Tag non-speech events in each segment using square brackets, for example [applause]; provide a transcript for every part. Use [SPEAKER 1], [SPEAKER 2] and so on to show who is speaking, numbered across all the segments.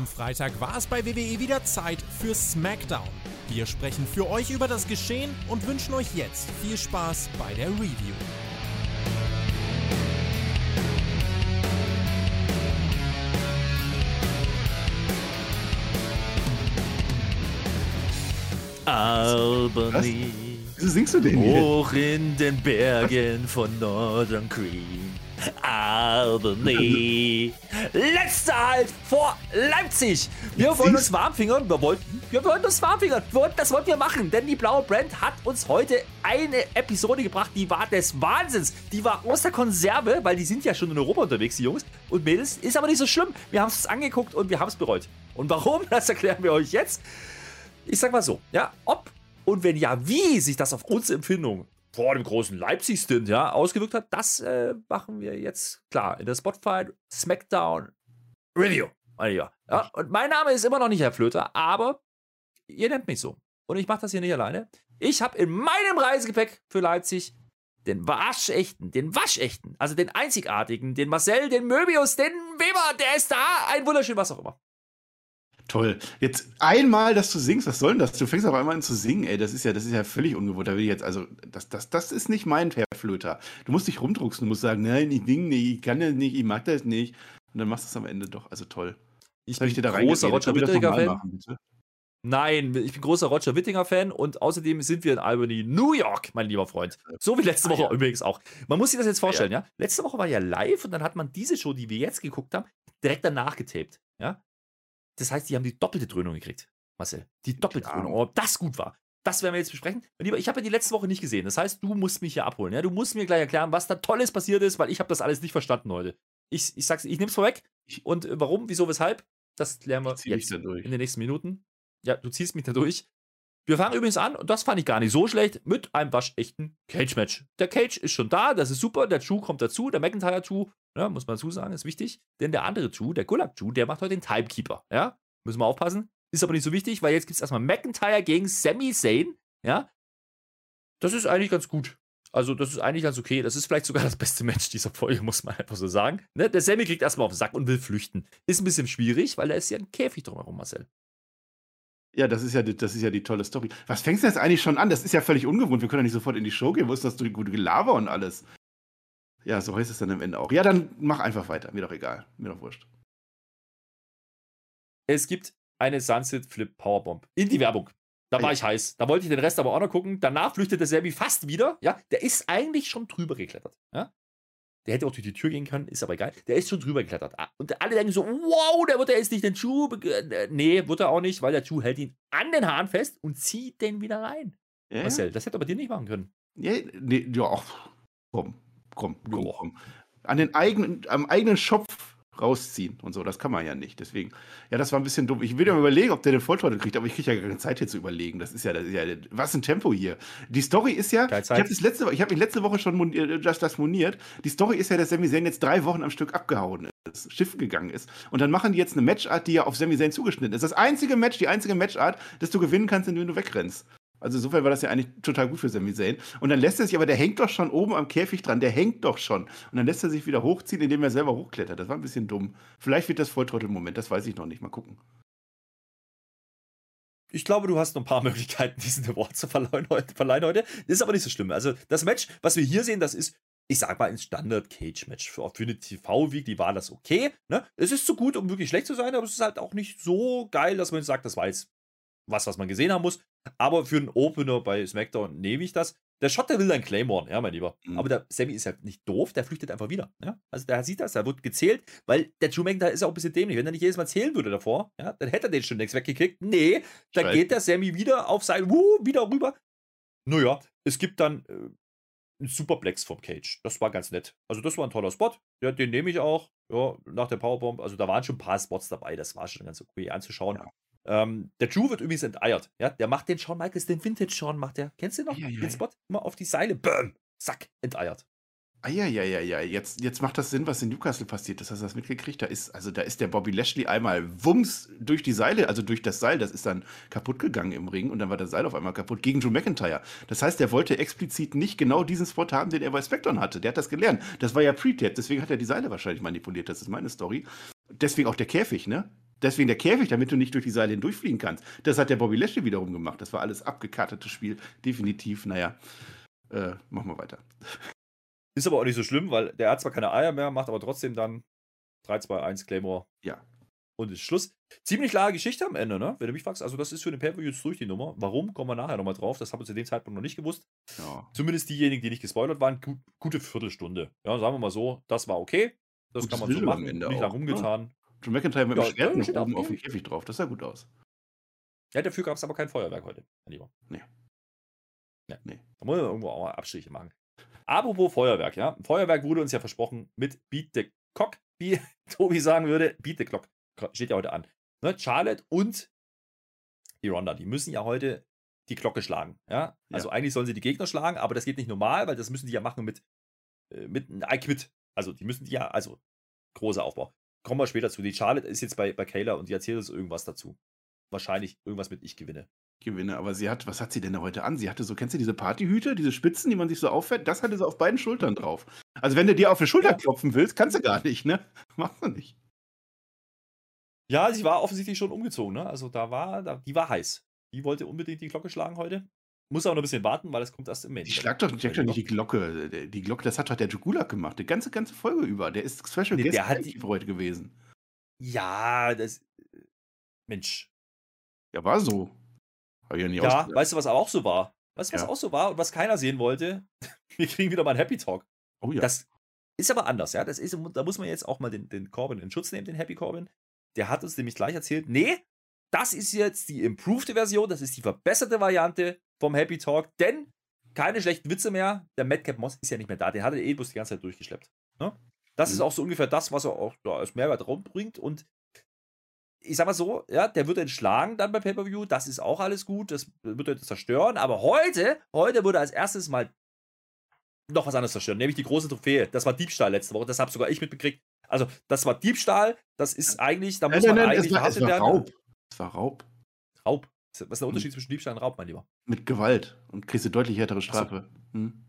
[SPEAKER 1] Am Freitag war es bei WWE wieder Zeit für SmackDown. Wir sprechen für euch über das Geschehen und wünschen euch jetzt viel Spaß bei der Review.
[SPEAKER 2] Albany.
[SPEAKER 3] Wieso singst du den hier?
[SPEAKER 2] Hoch in den Bergen von Northern Creek. Albany. [laughs] Letzter Halt vor Leipzig. Wir wollen uns warm fingern. Wir wollten, wir wollten uns warm fingern. Wir wollten, das wollten wir machen, denn die blaue Brand hat uns heute eine Episode gebracht, die war des Wahnsinns. Die war aus der Konserve, weil die sind ja schon in Europa unterwegs, die Jungs und Mädels. Ist aber nicht so schlimm. Wir haben es angeguckt und wir haben es bereut. Und warum, [laughs] das erklären wir euch jetzt. Ich sag mal so, ja, ob und wenn ja, wie sich das auf unsere Empfindung vor dem großen Leipzig-Stint ja, ausgewirkt hat, das äh, machen wir jetzt klar in der Spotify Smackdown Review. Ja, und mein Name ist immer noch nicht Herr Flöter, aber ihr nennt mich so. Und ich mache das hier nicht alleine. Ich habe in meinem Reisegepäck für Leipzig den waschechten, den waschechten, also den einzigartigen, den Marcel, den Möbius, den Weber, der ist da, ein wunderschön, was auch immer.
[SPEAKER 3] Toll. Jetzt einmal, dass du singst, was soll denn das? Du fängst aber einmal an zu singen, ey. Das ist ja, das ist ja völlig ungewohnt. Da will ich jetzt, also, das, das, das ist nicht mein Herr Flöter. Du musst dich rumdrucksen, du musst sagen, nein, ich singe nicht, ich kann das nicht, ich mag das nicht. Und dann machst du es am Ende doch. Also toll.
[SPEAKER 2] Ich bin großer Roger Wittinger-Fan. Nein, ich bin großer Roger Wittinger-Fan und außerdem sind wir in Albany, New York, mein lieber Freund. So wie letzte Woche ah, ja. übrigens auch. Man muss sich das jetzt vorstellen, ja. ja. Letzte Woche war ja live und dann hat man diese Show, die wir jetzt geguckt haben, direkt danach getaped. Ja. Das heißt, die haben die doppelte Dröhnung gekriegt, Marcel. Die doppelte ja. Dröhnung. Ob das gut war. Das werden wir jetzt besprechen. Lieber, ich habe ja die letzte Woche nicht gesehen. Das heißt, du musst mich hier abholen. Ja? Du musst mir gleich erklären, was da Tolles passiert ist, weil ich habe das alles nicht verstanden heute. Ich, ich sag's, ich nehme es vorweg. Und äh, warum, wieso, weshalb, das klären wir jetzt in den nächsten Minuten. Ja, du ziehst mich da durch. Wir fangen übrigens an, und das fand ich gar nicht so schlecht, mit einem waschechten Cage-Match. Der Cage ist schon da, das ist super, der Drew kommt dazu, der McIntyre Drew, ja, muss man dazu sagen, ist wichtig. Denn der andere Drew, der Gulag Drew, der macht heute den Timekeeper. Ja? Müssen wir aufpassen. Ist aber nicht so wichtig, weil jetzt gibt es erstmal McIntyre gegen Sami Zayn. Ja. Das ist eigentlich ganz gut. Also, das ist eigentlich ganz okay. Das ist vielleicht sogar das beste Match dieser Folge, muss man einfach so sagen. Ne? Der Sammy kriegt erstmal auf den Sack und will flüchten. Ist ein bisschen schwierig, weil da ist ja ein Käfig drumherum, Marcel.
[SPEAKER 3] Ja, das ist ja, die, das ist ja die tolle Story. Was fängst du jetzt eigentlich schon an? Das ist ja völlig ungewohnt. Wir können ja nicht sofort in die Show gehen. Wo ist das gute Gelaber und alles? Ja, so heißt es dann am Ende auch. Ja, dann mach einfach weiter. Mir doch egal. Mir doch wurscht.
[SPEAKER 2] Es gibt eine Sunset Flip Powerbomb in die Werbung. Da war ich heiß. Da wollte ich den Rest aber auch noch gucken. Danach flüchtete Sammy fast wieder. Ja, der ist eigentlich schon drüber geklettert. Ja, der hätte auch durch die Tür gehen können, ist aber egal. Der ist schon drüber geklettert. Ah, und alle denken so, wow, der wird er jetzt nicht den Schuh. Äh, nee, wird er auch nicht, weil der Schuh hält ihn an den Haaren fest und zieht den wieder rein. Ja. Marcel, das hätte er bei dir nicht machen können.
[SPEAKER 3] Ja, nee, ja, komm, komm, komm, komm. An den eigenen, am eigenen Schopf rausziehen und so. Das kann man ja nicht. Deswegen, ja, das war ein bisschen dumm. Ich will ja mal überlegen, ob der den Volltrottel kriegt, aber ich kriege ja keine Zeit hier zu überlegen. Das ist ja, das ist ja was ein Tempo hier. Die Story ist ja, ich habe letzte, ich mich letzte Woche schon äh, das, das moniert. Die Story ist ja, dass Sami Zayn jetzt drei Wochen am Stück abgehauen ist, Schiff gegangen ist. Und dann machen die jetzt eine Matchart, die ja auf Sami Zayn zugeschnitten ist. Das einzige Match, die einzige Matchart, dass du gewinnen kannst, indem du wegrennst. Also insofern war das ja eigentlich total gut für Sami Zayn. Und dann lässt er sich, aber der hängt doch schon oben am Käfig dran, der hängt doch schon. Und dann lässt er sich wieder hochziehen, indem er selber hochklettert. Das war ein bisschen dumm. Vielleicht wird das Volltrottel-Moment, das weiß ich noch nicht. Mal gucken.
[SPEAKER 2] Ich glaube, du hast noch ein paar [laughs] Möglichkeiten, diesen Award zu verleihen heute. Verleihen heute. Das ist aber nicht so schlimm. Also das Match, was wir hier sehen, das ist, ich sag mal, ein Standard-Cage-Match. Für, für eine TV-Week, die war das okay. Ne? Es ist zu gut, um wirklich schlecht zu sein, aber es ist halt auch nicht so geil, dass man sagt, das war jetzt was, was man gesehen haben muss. Aber für einen Opener bei SmackDown nehme ich das. Der Shot, der will dann Claymore, ja, mein Lieber. Mhm. Aber der Sammy ist halt nicht doof, der flüchtet einfach wieder. Ja? Also der sieht das, der wird gezählt, weil der Drew McIntyre ist auch ein bisschen dämlich. Wenn er nicht jedes Mal zählen würde davor, ja, dann hätte er den schon längst weggekickt. Nee, dann geht der Sammy wieder auf sein, wuh, wieder rüber. Naja, es gibt dann äh, einen Superplex vom Cage. Das war ganz nett. Also das war ein toller Spot. Ja, den nehme ich auch. Ja, nach der Powerbomb. Also da waren schon ein paar Spots dabei. Das war schon ganz okay anzuschauen. Ja. Ähm, der Drew wird übrigens enteiert. Ja? Der macht den Shawn Michaels, den Vintage Shawn macht der. Kennst du noch? Ja, ja, den Spot? Immer auf die Seile. Bäm! Zack, enteiert.
[SPEAKER 3] Ah ja, ja, ja, ja. Jetzt, jetzt macht das Sinn, was in Newcastle passiert ist. Hast du das mitgekriegt? Da ist, also da ist der Bobby Lashley einmal wumms durch die Seile, also durch das Seil, das ist dann kaputt gegangen im Ring und dann war das Seil auf einmal kaputt gegen Drew McIntyre. Das heißt, der wollte explizit nicht genau diesen Spot haben, den er bei Spectron hatte. Der hat das gelernt. Das war ja Pre-Tape, deswegen hat er die Seile wahrscheinlich manipuliert. Das ist meine Story. Deswegen auch der Käfig, ne? Deswegen der Käfig, damit du nicht durch die Seile hindurchfliegen kannst. Das hat der Bobby Lashley wiederum gemacht. Das war alles abgekartetes Spiel. Definitiv, naja. Äh, machen wir weiter.
[SPEAKER 2] Ist aber auch nicht so schlimm, weil der hat zwar keine Eier mehr, macht aber trotzdem dann 3, 2, 1 Claymore.
[SPEAKER 3] Ja.
[SPEAKER 2] Und ist Schluss. Ziemlich klare Geschichte am Ende, ne? Wenn du mich fragst, also das ist für den Pay-Per-View jetzt durch die Nummer. Warum? Kommen wir nachher nochmal drauf. Das haben wir zu dem Zeitpunkt noch nicht gewusst. Ja. Zumindest diejenigen, die nicht gespoilert waren, gut, gute Viertelstunde. Ja, sagen wir mal so, das war okay. Das Gutes kann man so machen. Nicht lang rumgetan. Ja.
[SPEAKER 3] Joe McIntyre mit ja, dem Schwert ja, oben auf dem Käfig drauf. Das sah gut aus.
[SPEAKER 2] Ja, dafür gab es aber kein Feuerwerk heute, mein Lieber.
[SPEAKER 3] Nee.
[SPEAKER 2] Nee. nee. Da muss man irgendwo auch mal Abstriche machen. Apropos Feuerwerk, ja. Feuerwerk wurde uns ja versprochen mit Beat the Cock, wie [laughs] Tobi sagen würde. Beat the Clock. Steht ja heute an. Ne? Charlotte und die Ronda, die müssen ja heute die Glocke schlagen. Ja? Also ja. eigentlich sollen sie die Gegner schlagen, aber das geht nicht normal, weil das müssen die ja machen mit, äh, mit I Quit. Also die müssen die ja, also großer Aufbau. Kommen wir später zu. Die Charlotte ist jetzt bei, bei Kayla und die erzählt uns irgendwas dazu. Wahrscheinlich irgendwas mit Ich gewinne
[SPEAKER 3] gewinne. Aber sie hat, was hat sie denn da heute an? Sie hatte so, kennst du diese Partyhüte, diese Spitzen, die man sich so auffährt? Das hatte sie auf beiden Schultern drauf. Also wenn du dir auf die Schulter ja. klopfen willst, kannst du gar nicht, ne? [laughs] Machst du nicht.
[SPEAKER 2] Ja, sie war offensichtlich schon umgezogen, ne? Also da war, da, die war heiß. Die wollte unbedingt die Glocke schlagen heute. Muss auch noch ein bisschen warten, weil es kommt erst im Main.
[SPEAKER 3] Die schlagt doch, nicht die Glocke. Die Glocke, das hat doch der Jugulak gemacht. Die ganze, ganze Folge über. Der ist Special
[SPEAKER 2] nee, Guest der hat die,
[SPEAKER 3] heute gewesen.
[SPEAKER 2] Ja, das. Mensch.
[SPEAKER 3] Ja, war so.
[SPEAKER 2] Hab ich ja, nie ja weißt du, was auch so war? Weißt du, was ja. auch so war und was keiner sehen wollte? [laughs] Wir kriegen wieder mal einen Happy Talk.
[SPEAKER 3] Oh ja.
[SPEAKER 2] Das ist aber anders, ja. Das ist, da muss man jetzt auch mal den, den Corbin in Schutz nehmen, den Happy Corbin. Der hat uns nämlich gleich erzählt, nee, das ist jetzt die improved Version, das ist die verbesserte Variante vom Happy Talk, denn keine schlechten Witze mehr. Der Madcap Moss ist ja nicht mehr da, den hat er eh bloß die ganze Zeit durchgeschleppt. Ne? Das mhm. ist auch so ungefähr das, was er auch da als Mehrwert bringt und ich sag mal so, ja, der wird entschlagen dann bei Pay-Per-View, das ist auch alles gut, das wird er zerstören, aber heute, heute wurde als erstes mal noch was anderes zerstören, nämlich die große Trophäe. Das war Diebstahl letzte Woche, das habe sogar ich mitbekriegt. Also, das war Diebstahl, das ist eigentlich, da muss nein, man nein, eigentlich
[SPEAKER 3] es war, es war Raub. Es war Raub.
[SPEAKER 2] Raub. Was ist der hm. Unterschied hm. zwischen Diebstahl und Raub, mein Lieber?
[SPEAKER 3] Mit Gewalt und kriegst du deutlich härtere Strafe.
[SPEAKER 2] So. Hm.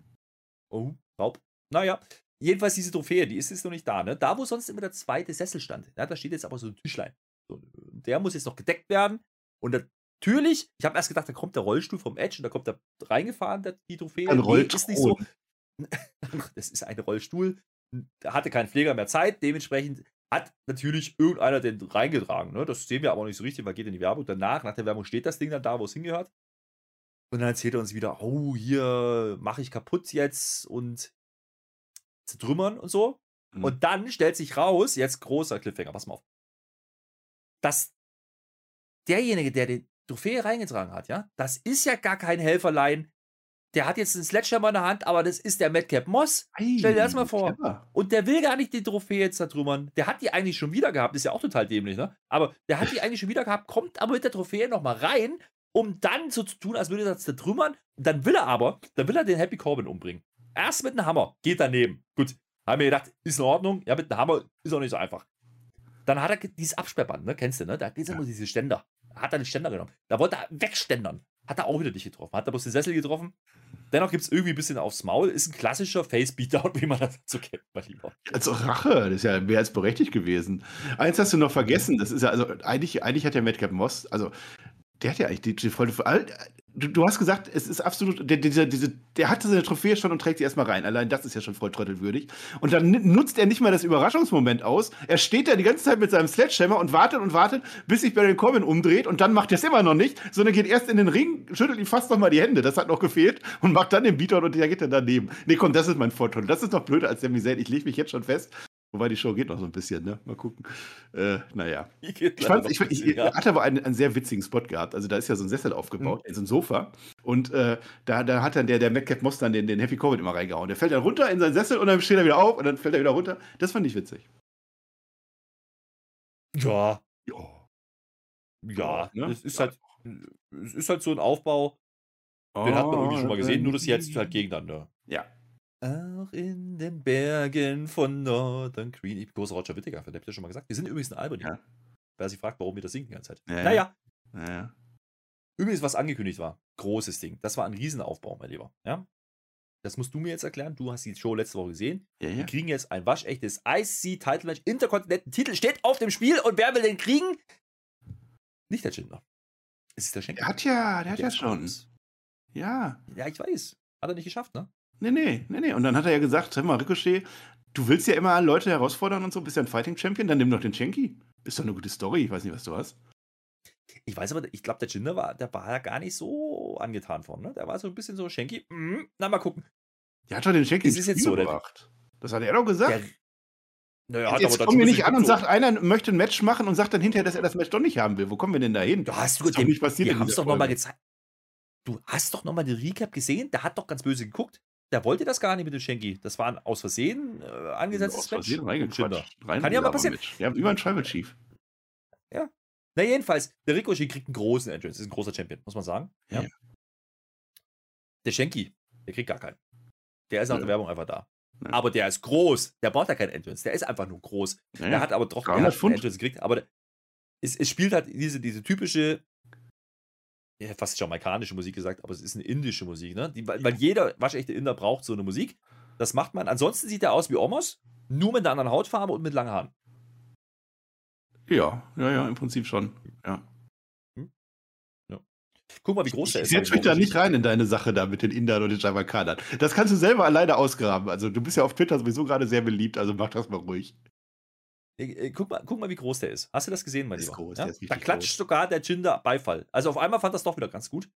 [SPEAKER 2] Oh, Raub. Naja, jedenfalls diese Trophäe, die ist jetzt noch nicht da, ne? Da, wo sonst immer der zweite Sessel stand. Ja, da steht jetzt aber so ein Tischlein. So, der muss jetzt noch gedeckt werden. Und natürlich, ich habe erst gedacht, da kommt der Rollstuhl vom Edge und da kommt er reingefahren, der, die Trophäe.
[SPEAKER 3] Ein Rollstuhl. ist nicht so. [laughs]
[SPEAKER 2] das ist ein Rollstuhl. Da hatte kein Pfleger mehr Zeit. Dementsprechend hat natürlich irgendeiner den reingetragen. Ne? Das sehen wir aber auch nicht so richtig, weil geht in die Werbung. Danach, nach der Werbung, steht das Ding dann da, wo es hingehört. Und dann erzählt er uns wieder, oh, hier mache ich kaputt jetzt und zertrümmern und so. Mhm. Und dann stellt sich raus, jetzt großer Cliffhanger, pass mal auf dass derjenige, der die Trophäe reingetragen hat, ja, das ist ja gar kein Helferlein. Der hat jetzt einen Sledgehammer in der Hand, aber das ist der Madcap Moss. Ei, Stell dir das mal vor. Clever. Und der will gar nicht die Trophäe jetzt zertrümmern. Der hat die eigentlich schon wieder gehabt. Ist ja auch total dämlich, ne? Aber der hat die eigentlich schon wieder gehabt, kommt aber mit der Trophäe nochmal rein, um dann so zu tun, als würde er das zertrümmern. Dann will er aber, dann will er den Happy Corbin umbringen. Erst mit einem Hammer. Geht daneben. Gut. Haben wir gedacht, ist in Ordnung. Ja, mit einem Hammer ist auch nicht so einfach. Dann hat er dieses Absperrband, ne? Kennst du, ne? Da geht es ja. immer diese Ständer. Hat er den Ständer genommen. Da wollte er wegständern. Hat er auch wieder nicht getroffen. Hat er bloß den Sessel getroffen. Dennoch gibt es irgendwie ein bisschen aufs Maul. Ist ein klassischer Face-Beatdown, [laughs] wie man das dazu kennt, mein Lieber.
[SPEAKER 3] Also Rache, das ja mehr als berechtigt gewesen. Eins hast du noch vergessen, das ist ja, also eigentlich, eigentlich hat der Madcap Moss, also der hat ja eigentlich die, die volle. Du, du, hast gesagt, es ist absolut. Der, dieser, diese, der hatte seine Trophäe schon und trägt sie erstmal rein. Allein das ist ja schon voll trottelwürdig. Und dann nutzt er nicht mal das Überraschungsmoment aus. Er steht da die ganze Zeit mit seinem Sledgehammer und wartet und wartet, bis sich Baron Corbin umdreht und dann macht er es immer noch nicht, sondern geht erst in den Ring, schüttelt ihm fast noch mal die Hände. Das hat noch gefehlt und macht dann den Beatdown und der geht dann daneben. Nee, komm, das ist mein Vorteil. Das ist noch blöder als der Misel. Ich lege mich jetzt schon fest. Wobei die Show geht noch so ein bisschen, ne? Mal gucken. Äh, naja. Ich, fand, ich, ich, ich hatte aber einen, einen, sehr witzigen Spot gehabt. Also da ist ja so ein Sessel aufgebaut, mhm. so ein Sofa. Und äh, da, da hat dann der, der Madcap Moss dann den, den Happy Covid immer reingehauen. Der fällt dann runter in seinen Sessel und dann steht er wieder auf und dann fällt er wieder runter. Das fand ich witzig.
[SPEAKER 2] Ja. Ja. Ja, ne? es ist halt, es ist halt so ein Aufbau. Den hat man irgendwie schon mal gesehen, nur dass sie jetzt halt gegeneinander.
[SPEAKER 3] Ja.
[SPEAKER 2] Auch in den Bergen von Northern Green. Ich bin großer Roger Whittaker-Fan, hab ich ja schon mal gesagt. Wir sind übrigens in Albany. Ja. Wer sich fragt, warum wir das singen die ganze Zeit. Ja, naja. Ja. Übrigens, was angekündigt war. Großes Ding. Das war ein Riesenaufbau, mein Lieber. Ja? Das musst du mir jetzt erklären. Du hast die Show letzte Woche gesehen. Ja, ja. Wir kriegen jetzt ein waschechtes IC Title Match. Interkontinenten Titel steht auf dem Spiel. Und wer will den kriegen? Nicht der Jinder. Es ist der Schenker.
[SPEAKER 3] Der hat ja, der, der hat ja schon. Ja.
[SPEAKER 2] Ja, ich weiß. Hat er nicht geschafft, ne?
[SPEAKER 3] Nee, nee, nee, nee. Und dann hat er ja gesagt, hör mal, Ricochet, du willst ja immer Leute herausfordern und so, bist ja ein Fighting Champion, dann nimm doch den Schenki. Ist doch eine gute Story, ich weiß nicht, was du hast.
[SPEAKER 2] Ich weiß aber, ich glaube, der Jinder war, der war ja gar nicht so angetan von, ne? Der war so ein bisschen so Schenki. Mm, na, mal gucken.
[SPEAKER 3] Der hat doch den Schenki
[SPEAKER 2] ist jetzt so,
[SPEAKER 3] gebracht. Das hat er doch gesagt. Der,
[SPEAKER 2] naja,
[SPEAKER 3] jetzt kommen wir nicht an und sagt, einer möchte ein Match machen und sagt dann hinterher, dass er das Match doch nicht haben will. Wo kommen wir denn da hin?
[SPEAKER 2] Du hast das nicht passiert. Wir haben es doch nochmal gezeigt. Du hast doch nochmal den Recap gesehen. Der hat doch ganz böse geguckt. Der wollte das gar nicht mit dem Schenki. Das war ein aus Versehen äh, angesetztes.
[SPEAKER 3] Aus Versehen reingequatscht.
[SPEAKER 2] Rein Kann ja mal passieren.
[SPEAKER 3] Wir haben über einen Tribal Chief.
[SPEAKER 2] Ja. Na, jedenfalls, der Ricochet kriegt einen großen Entrance. Ist ein großer Champion, muss man sagen. Ja. ja. Der Schenki, der kriegt gar keinen. Der ist nach ja. der Werbung einfach da. Ja. Aber der ist groß. Der braucht ja keinen Entrance. Der ist einfach nur groß. Der hat aber doch
[SPEAKER 3] einen Entrance
[SPEAKER 2] gekriegt. Aber es, es, spielt halt diese, diese typische, ja, fast jamaikanische Musik gesagt, aber es ist eine indische Musik. Ne? Die, weil jeder waschechte Inder braucht so eine Musik. Das macht man. Ansonsten sieht er aus wie Omos, nur mit einer anderen Hautfarbe und mit langen Haaren.
[SPEAKER 3] Ja, ja, ja, im Prinzip schon. Ja.
[SPEAKER 2] Guck mal, wie groß der ist.
[SPEAKER 3] Setze mich da nicht rein in deine Sache da mit den Indern und den Jamaikanern. Das kannst du selber alleine ausgraben. Also du bist ja auf Twitter sowieso gerade sehr beliebt, also mach das mal ruhig.
[SPEAKER 2] Äh, äh, guck mal, guck mal, wie groß der ist. Hast du das gesehen, mein
[SPEAKER 3] ist
[SPEAKER 2] Lieber?
[SPEAKER 3] Groß,
[SPEAKER 2] ja? Da klatscht groß. sogar der Jinder Beifall. Also auf einmal fand das doch wieder ganz gut.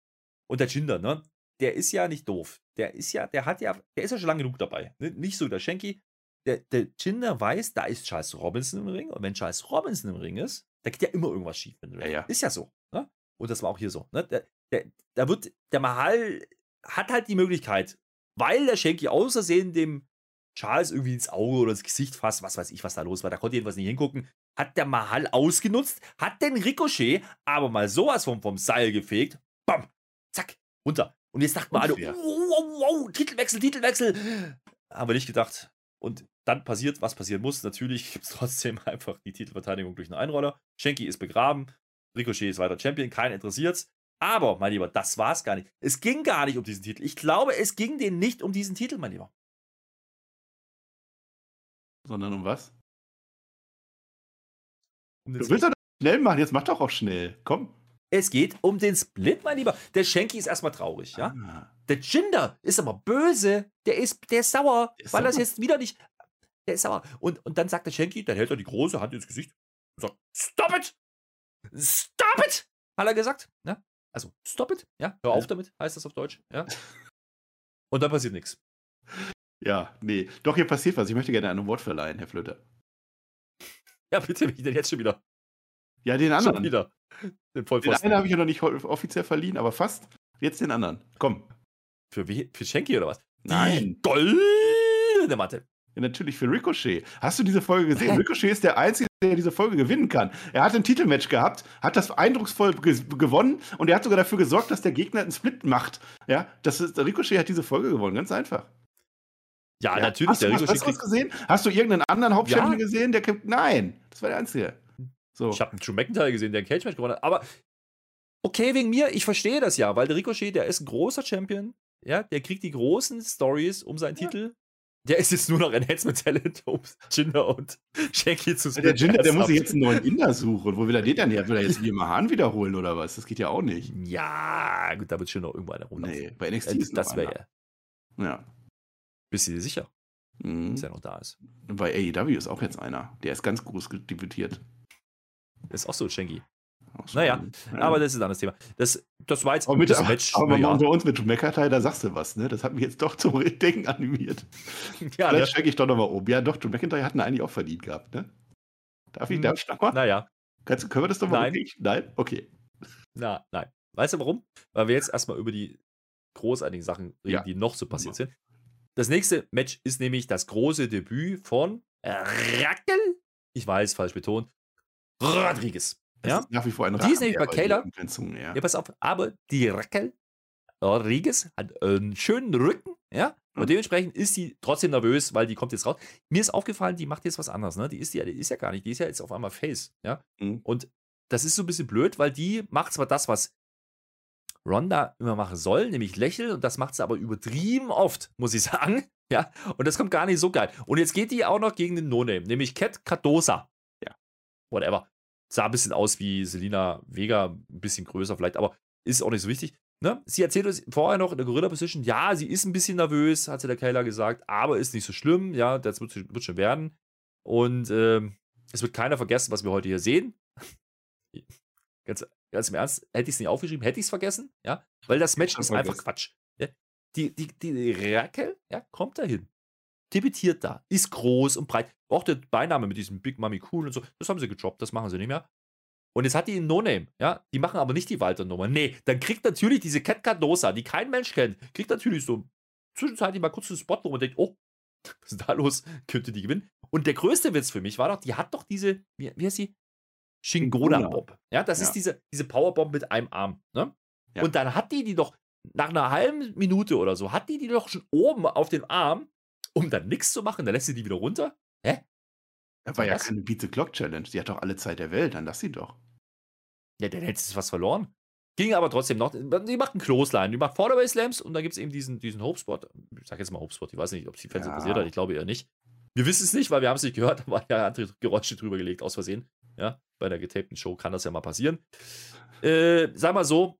[SPEAKER 2] Und der Jinder, ne? Der ist ja nicht doof. Der ist ja, der hat ja, der ist ja schon lange genug dabei. Ne? Nicht so der Schenki. Der, der Jinder weiß, da ist Charles Robinson im Ring. Und wenn Charles Robinson im Ring ist, da geht ja immer irgendwas schief.
[SPEAKER 3] Ja, ja.
[SPEAKER 2] Ist ja so. Ne? Und das war auch hier so. Ne? Der, der, da wird, der Mahal hat halt die Möglichkeit, weil der Schenki außersehen dem Charles irgendwie ins Auge oder ins Gesicht fasst, was weiß ich, was da los war, da konnte jedenfalls nicht hingucken, hat der Mahal ausgenutzt, hat den Ricochet aber mal sowas vom, vom Seil gefegt, bam, zack, runter. Und jetzt dachten wir alle, wow, wow, wow, Titelwechsel, Titelwechsel. Haben wir nicht gedacht. Und dann passiert, was passieren muss. Natürlich [laughs] gibt es trotzdem einfach die Titelverteidigung durch einen Einroller. Schenki ist begraben. Ricochet ist weiter Champion, keinen interessiert's. Aber, mein Lieber, das war es gar nicht. Es ging gar nicht um diesen Titel. Ich glaube, es ging denen nicht um diesen Titel, mein Lieber.
[SPEAKER 3] Sondern um was? Um du willst doch schnell machen, jetzt mach doch auch schnell. Komm.
[SPEAKER 2] Es geht um den Split, mein Lieber. Der Schenki ist erstmal traurig, ja? Ah. Der Jinder ist aber böse. Der ist, der ist sauer, der ist weil sauer. das jetzt wieder nicht. Der ist sauer. Und, und dann sagt der Schenki, dann hält er die große Hand ins Gesicht und sagt: Stop it! Stop it! Hat er gesagt. Ja? Also, stop it. Ja, hör auf damit, heißt das auf Deutsch. Ja. Und dann passiert nichts.
[SPEAKER 3] Ja, nee. Doch, hier passiert was. Ich möchte gerne ein Wort verleihen, Herr Flöter.
[SPEAKER 2] Ja, bitte, wie denn jetzt schon wieder?
[SPEAKER 3] Ja, den anderen. Schon
[SPEAKER 2] wieder.
[SPEAKER 3] Den, den einen habe ich ja noch nicht offiziell verliehen, aber fast. Jetzt den anderen. Komm.
[SPEAKER 2] Für, wie, für Schenki oder was?
[SPEAKER 3] Nein.
[SPEAKER 2] Die goldene Matte.
[SPEAKER 3] Ja, natürlich für Ricochet. Hast du diese Folge gesehen? Ricochet ist der Einzige, der diese Folge gewinnen kann. Er hat ein Titelmatch gehabt, hat das eindrucksvoll ge gewonnen und er hat sogar dafür gesorgt, dass der Gegner einen Split macht. Ja, das ist, Ricochet hat diese Folge gewonnen, ganz einfach.
[SPEAKER 2] Ja, ja natürlich.
[SPEAKER 3] Hast du was Ricochet gesehen? Hast du irgendeinen anderen Hauptchampion ja. gesehen? Der nein, das war der Einzige.
[SPEAKER 2] So. Ich habe einen Drew McIntyre gesehen, der ein Cage-Match gewonnen hat. Aber okay, wegen mir, ich verstehe das ja, weil der Ricochet, der ist ein großer Champion. Ja, der kriegt die großen Stories um seinen ja. Titel. Der ist jetzt nur noch Enhancement-Talent, um Jinder und Shanky zu
[SPEAKER 3] splitten. Der Jinder, der muss sich jetzt einen neuen Inder suchen. Wo will er den denn her? Will er jetzt immer Hahn wiederholen oder was? Das geht ja auch nicht.
[SPEAKER 2] Ja, gut, da wird schon noch irgendwo einer
[SPEAKER 3] rumlaufen. Nee, bei NXT
[SPEAKER 2] äh, ist Das wäre
[SPEAKER 3] ja. Ja.
[SPEAKER 2] Bist du dir sicher,
[SPEAKER 3] mhm.
[SPEAKER 2] dass er noch da ist?
[SPEAKER 3] Bei AEW ist auch jetzt einer. Der ist ganz groß debütiert.
[SPEAKER 2] Ist auch so, Shanky. Naja, ja. aber das ist ein anderes Thema. Das, das war jetzt
[SPEAKER 3] aber mit, das Match. Aber ja. unter uns mit McIntyre, da sagst du was, ne? Das hat mich jetzt doch zum [laughs] Denken animiert. [laughs] ja, Vielleicht steige ich doch nochmal um. Ja, doch, Drew McIntyre hat ihn eigentlich auch verdient gehabt, ne? Darf ich, hm. darf ich nochmal?
[SPEAKER 2] Naja.
[SPEAKER 3] Kannst, können wir das nochmal?
[SPEAKER 2] Nein.
[SPEAKER 3] Nein? Okay.
[SPEAKER 2] Na, nein. Weißt du warum? Weil wir jetzt erstmal über die großartigen Sachen reden, ja. die noch so passiert sind. Das nächste Match ist nämlich das große Debüt von Raquel. Ich weiß, falsch betont. Rodriguez. Ja?
[SPEAKER 3] ist nach wie vor ein
[SPEAKER 2] Die ist nämlich bei Kayla.
[SPEAKER 3] Ja.
[SPEAKER 2] ja, pass auf, aber die Raquel Rodriguez hat einen schönen Rücken, ja. Und mhm. dementsprechend ist sie trotzdem nervös, weil die kommt jetzt raus. Mir ist aufgefallen, die macht jetzt was anderes, ne? Die ist ja, die ist ja gar nicht, die ist ja jetzt auf einmal Face, ja. Mhm. Und das ist so ein bisschen blöd, weil die macht zwar das, was Ronda immer machen soll, nämlich lächeln, und das macht sie aber übertrieben oft, muss ich sagen. [laughs] Ja, und das kommt gar nicht so geil. Und jetzt geht die auch noch gegen den No-Name, nämlich Cat Cardosa. Ja, whatever. Sah ein bisschen aus wie Selina Vega, ein bisschen größer vielleicht, aber ist auch nicht so wichtig. Ne? Sie erzählt uns vorher noch in der Gorilla Position, ja, sie ist ein bisschen nervös, hat sie der Kayla gesagt, aber ist nicht so schlimm, ja, das wird, wird schon werden. Und äh, es wird keiner vergessen, was wir heute hier sehen. [laughs] ganz, ganz im Ernst, hätte ich es nicht aufgeschrieben, hätte ich es vergessen, ja, weil das Match ist einfach Quatsch. Ja? Die, die, die Raquel, ja, kommt dahin, debütiert da, ist groß und breit. Auch der Beiname mit diesem Big Mummy Cool und so, das haben sie gedroppt, das machen sie nicht mehr. Und jetzt hat die einen No-Name, ja. Die machen aber nicht die Walter-Nummer. Nee, dann kriegt natürlich diese Cat Cardosa, die kein Mensch kennt, kriegt natürlich so zwischenzeitlich mal kurz einen Spot und denkt, oh, [laughs] was ist da los? Könnte die gewinnen? Und der größte Witz für mich war doch, die hat doch diese, wie, wie heißt sie? Shingona-Bomb. Ja, das ja. ist diese, diese Powerbomb mit einem Arm. Ne? Ja. Und dann hat die die doch nach einer halben Minute oder so, hat die die doch schon oben auf dem Arm, um dann nichts zu machen. Dann lässt sie die wieder runter. Hä?
[SPEAKER 3] Das war ja keine Beat the Clock Challenge. Die hat doch alle Zeit der Welt. Dann lass sie doch.
[SPEAKER 2] Ja, dann hättest du was verloren. Ging aber trotzdem noch. Die macht einen Clothesline, die macht Fallaway Slams und dann gibt es eben diesen, diesen Hope-Spot. Ich sag jetzt mal Hope-Spot, ich weiß nicht, ob es die Fans ja. interessiert hat, ich glaube eher nicht. Wir wissen es nicht, weil wir haben es nicht gehört, [laughs] da waren ja andere Geräusche drüber gelegt, aus Versehen. Ja, bei der getapten Show kann das ja mal passieren. Äh, sag mal so,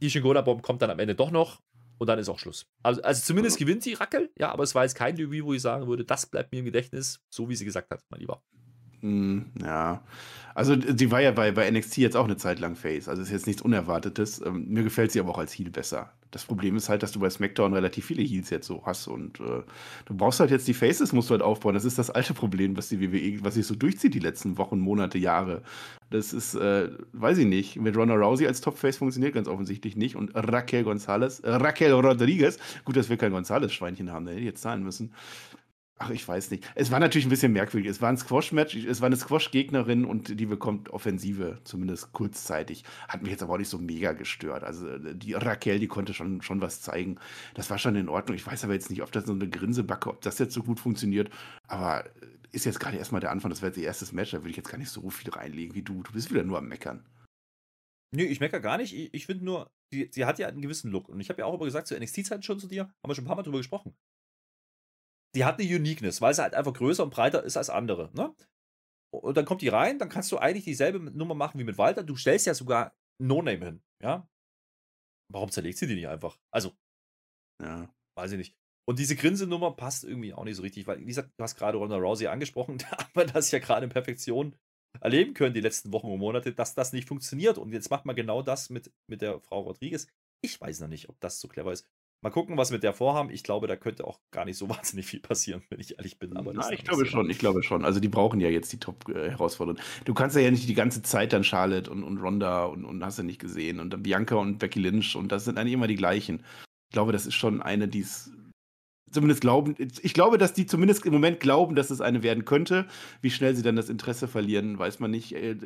[SPEAKER 2] die Shingola-Bomb kommt dann am Ende doch noch und dann ist auch Schluss. Also, also zumindest gewinnt die Rackel, ja, aber es war jetzt kein Review, wo ich sagen würde, das bleibt mir im Gedächtnis, so wie sie gesagt hat, mein Lieber.
[SPEAKER 3] Hm, ja. Also, die war ja bei, bei NXT jetzt auch eine Zeit lang Face. Also, ist jetzt nichts Unerwartetes. Ähm, mir gefällt sie aber auch als Heel besser. Das Problem ist halt, dass du bei SmackDown relativ viele Heels jetzt so hast und äh, du brauchst halt jetzt die Faces, musst du halt aufbauen. Das ist das alte Problem, was die WWE, was sich so durchzieht die letzten Wochen, Monate, Jahre. Das ist, äh, weiß ich nicht. Mit Ronda Rousey als Top-Face funktioniert ganz offensichtlich nicht und Raquel Gonzalez, äh, Raquel Rodriguez, gut, dass wir kein Gonzalez-Schweinchen haben, der hätte jetzt zahlen müssen. Ach, ich weiß nicht. Es war natürlich ein bisschen merkwürdig. Es war ein Squash-Match, es war eine Squash-Gegnerin und die bekommt Offensive, zumindest kurzzeitig. Hat mich jetzt aber auch nicht so mega gestört. Also die Raquel, die konnte schon, schon was zeigen. Das war schon in Ordnung. Ich weiß aber jetzt nicht, ob das so eine Grinsebacke, ob das jetzt so gut funktioniert. Aber ist jetzt gerade erstmal der Anfang. Das wäre jetzt ihr erstes Match. Da würde ich jetzt gar nicht so viel reinlegen wie du. Du bist wieder nur am Meckern.
[SPEAKER 2] Nö, ich meckere gar nicht. Ich, finde nur, sie, sie, hat ja einen gewissen Look. Und ich habe ja auch immer gesagt, zu NXT-Zeiten schon zu dir, haben wir schon ein paar Mal drüber gesprochen die hat eine Uniqueness, weil sie halt einfach größer und breiter ist als andere. Ne? Und dann kommt die rein, dann kannst du eigentlich dieselbe Nummer machen wie mit Walter. Du stellst ja sogar No-Name hin. Ja? Warum zerlegt sie die nicht einfach? Also, ja, weiß ich nicht. Und diese Grinsenummer passt irgendwie auch nicht so richtig, weil, wie gesagt, du hast gerade Ronda Rousey angesprochen, [laughs] da haben wir das ja gerade in Perfektion erleben können, die letzten Wochen und Monate, dass das nicht funktioniert. Und jetzt macht man genau das mit, mit der Frau Rodriguez. Ich weiß noch nicht, ob das so clever ist. Mal gucken, was wir mit der vorhaben. Ich glaube, da könnte auch gar nicht so [laughs] wahnsinnig viel passieren, wenn ich ehrlich bin. Aber
[SPEAKER 3] Na, ich glaube schon, ich glaube schon. Also die brauchen ja jetzt die Top-Herausforderungen. Du kannst ja nicht die ganze Zeit dann Charlotte und, und Ronda und, und hast du nicht gesehen und dann Bianca und Becky Lynch und das sind eigentlich immer die gleichen. Ich glaube, das ist schon eine, die es zumindest glauben, ich glaube, dass die zumindest im Moment glauben, dass es eine werden könnte. Wie schnell sie dann das Interesse verlieren, weiß man nicht. Äh,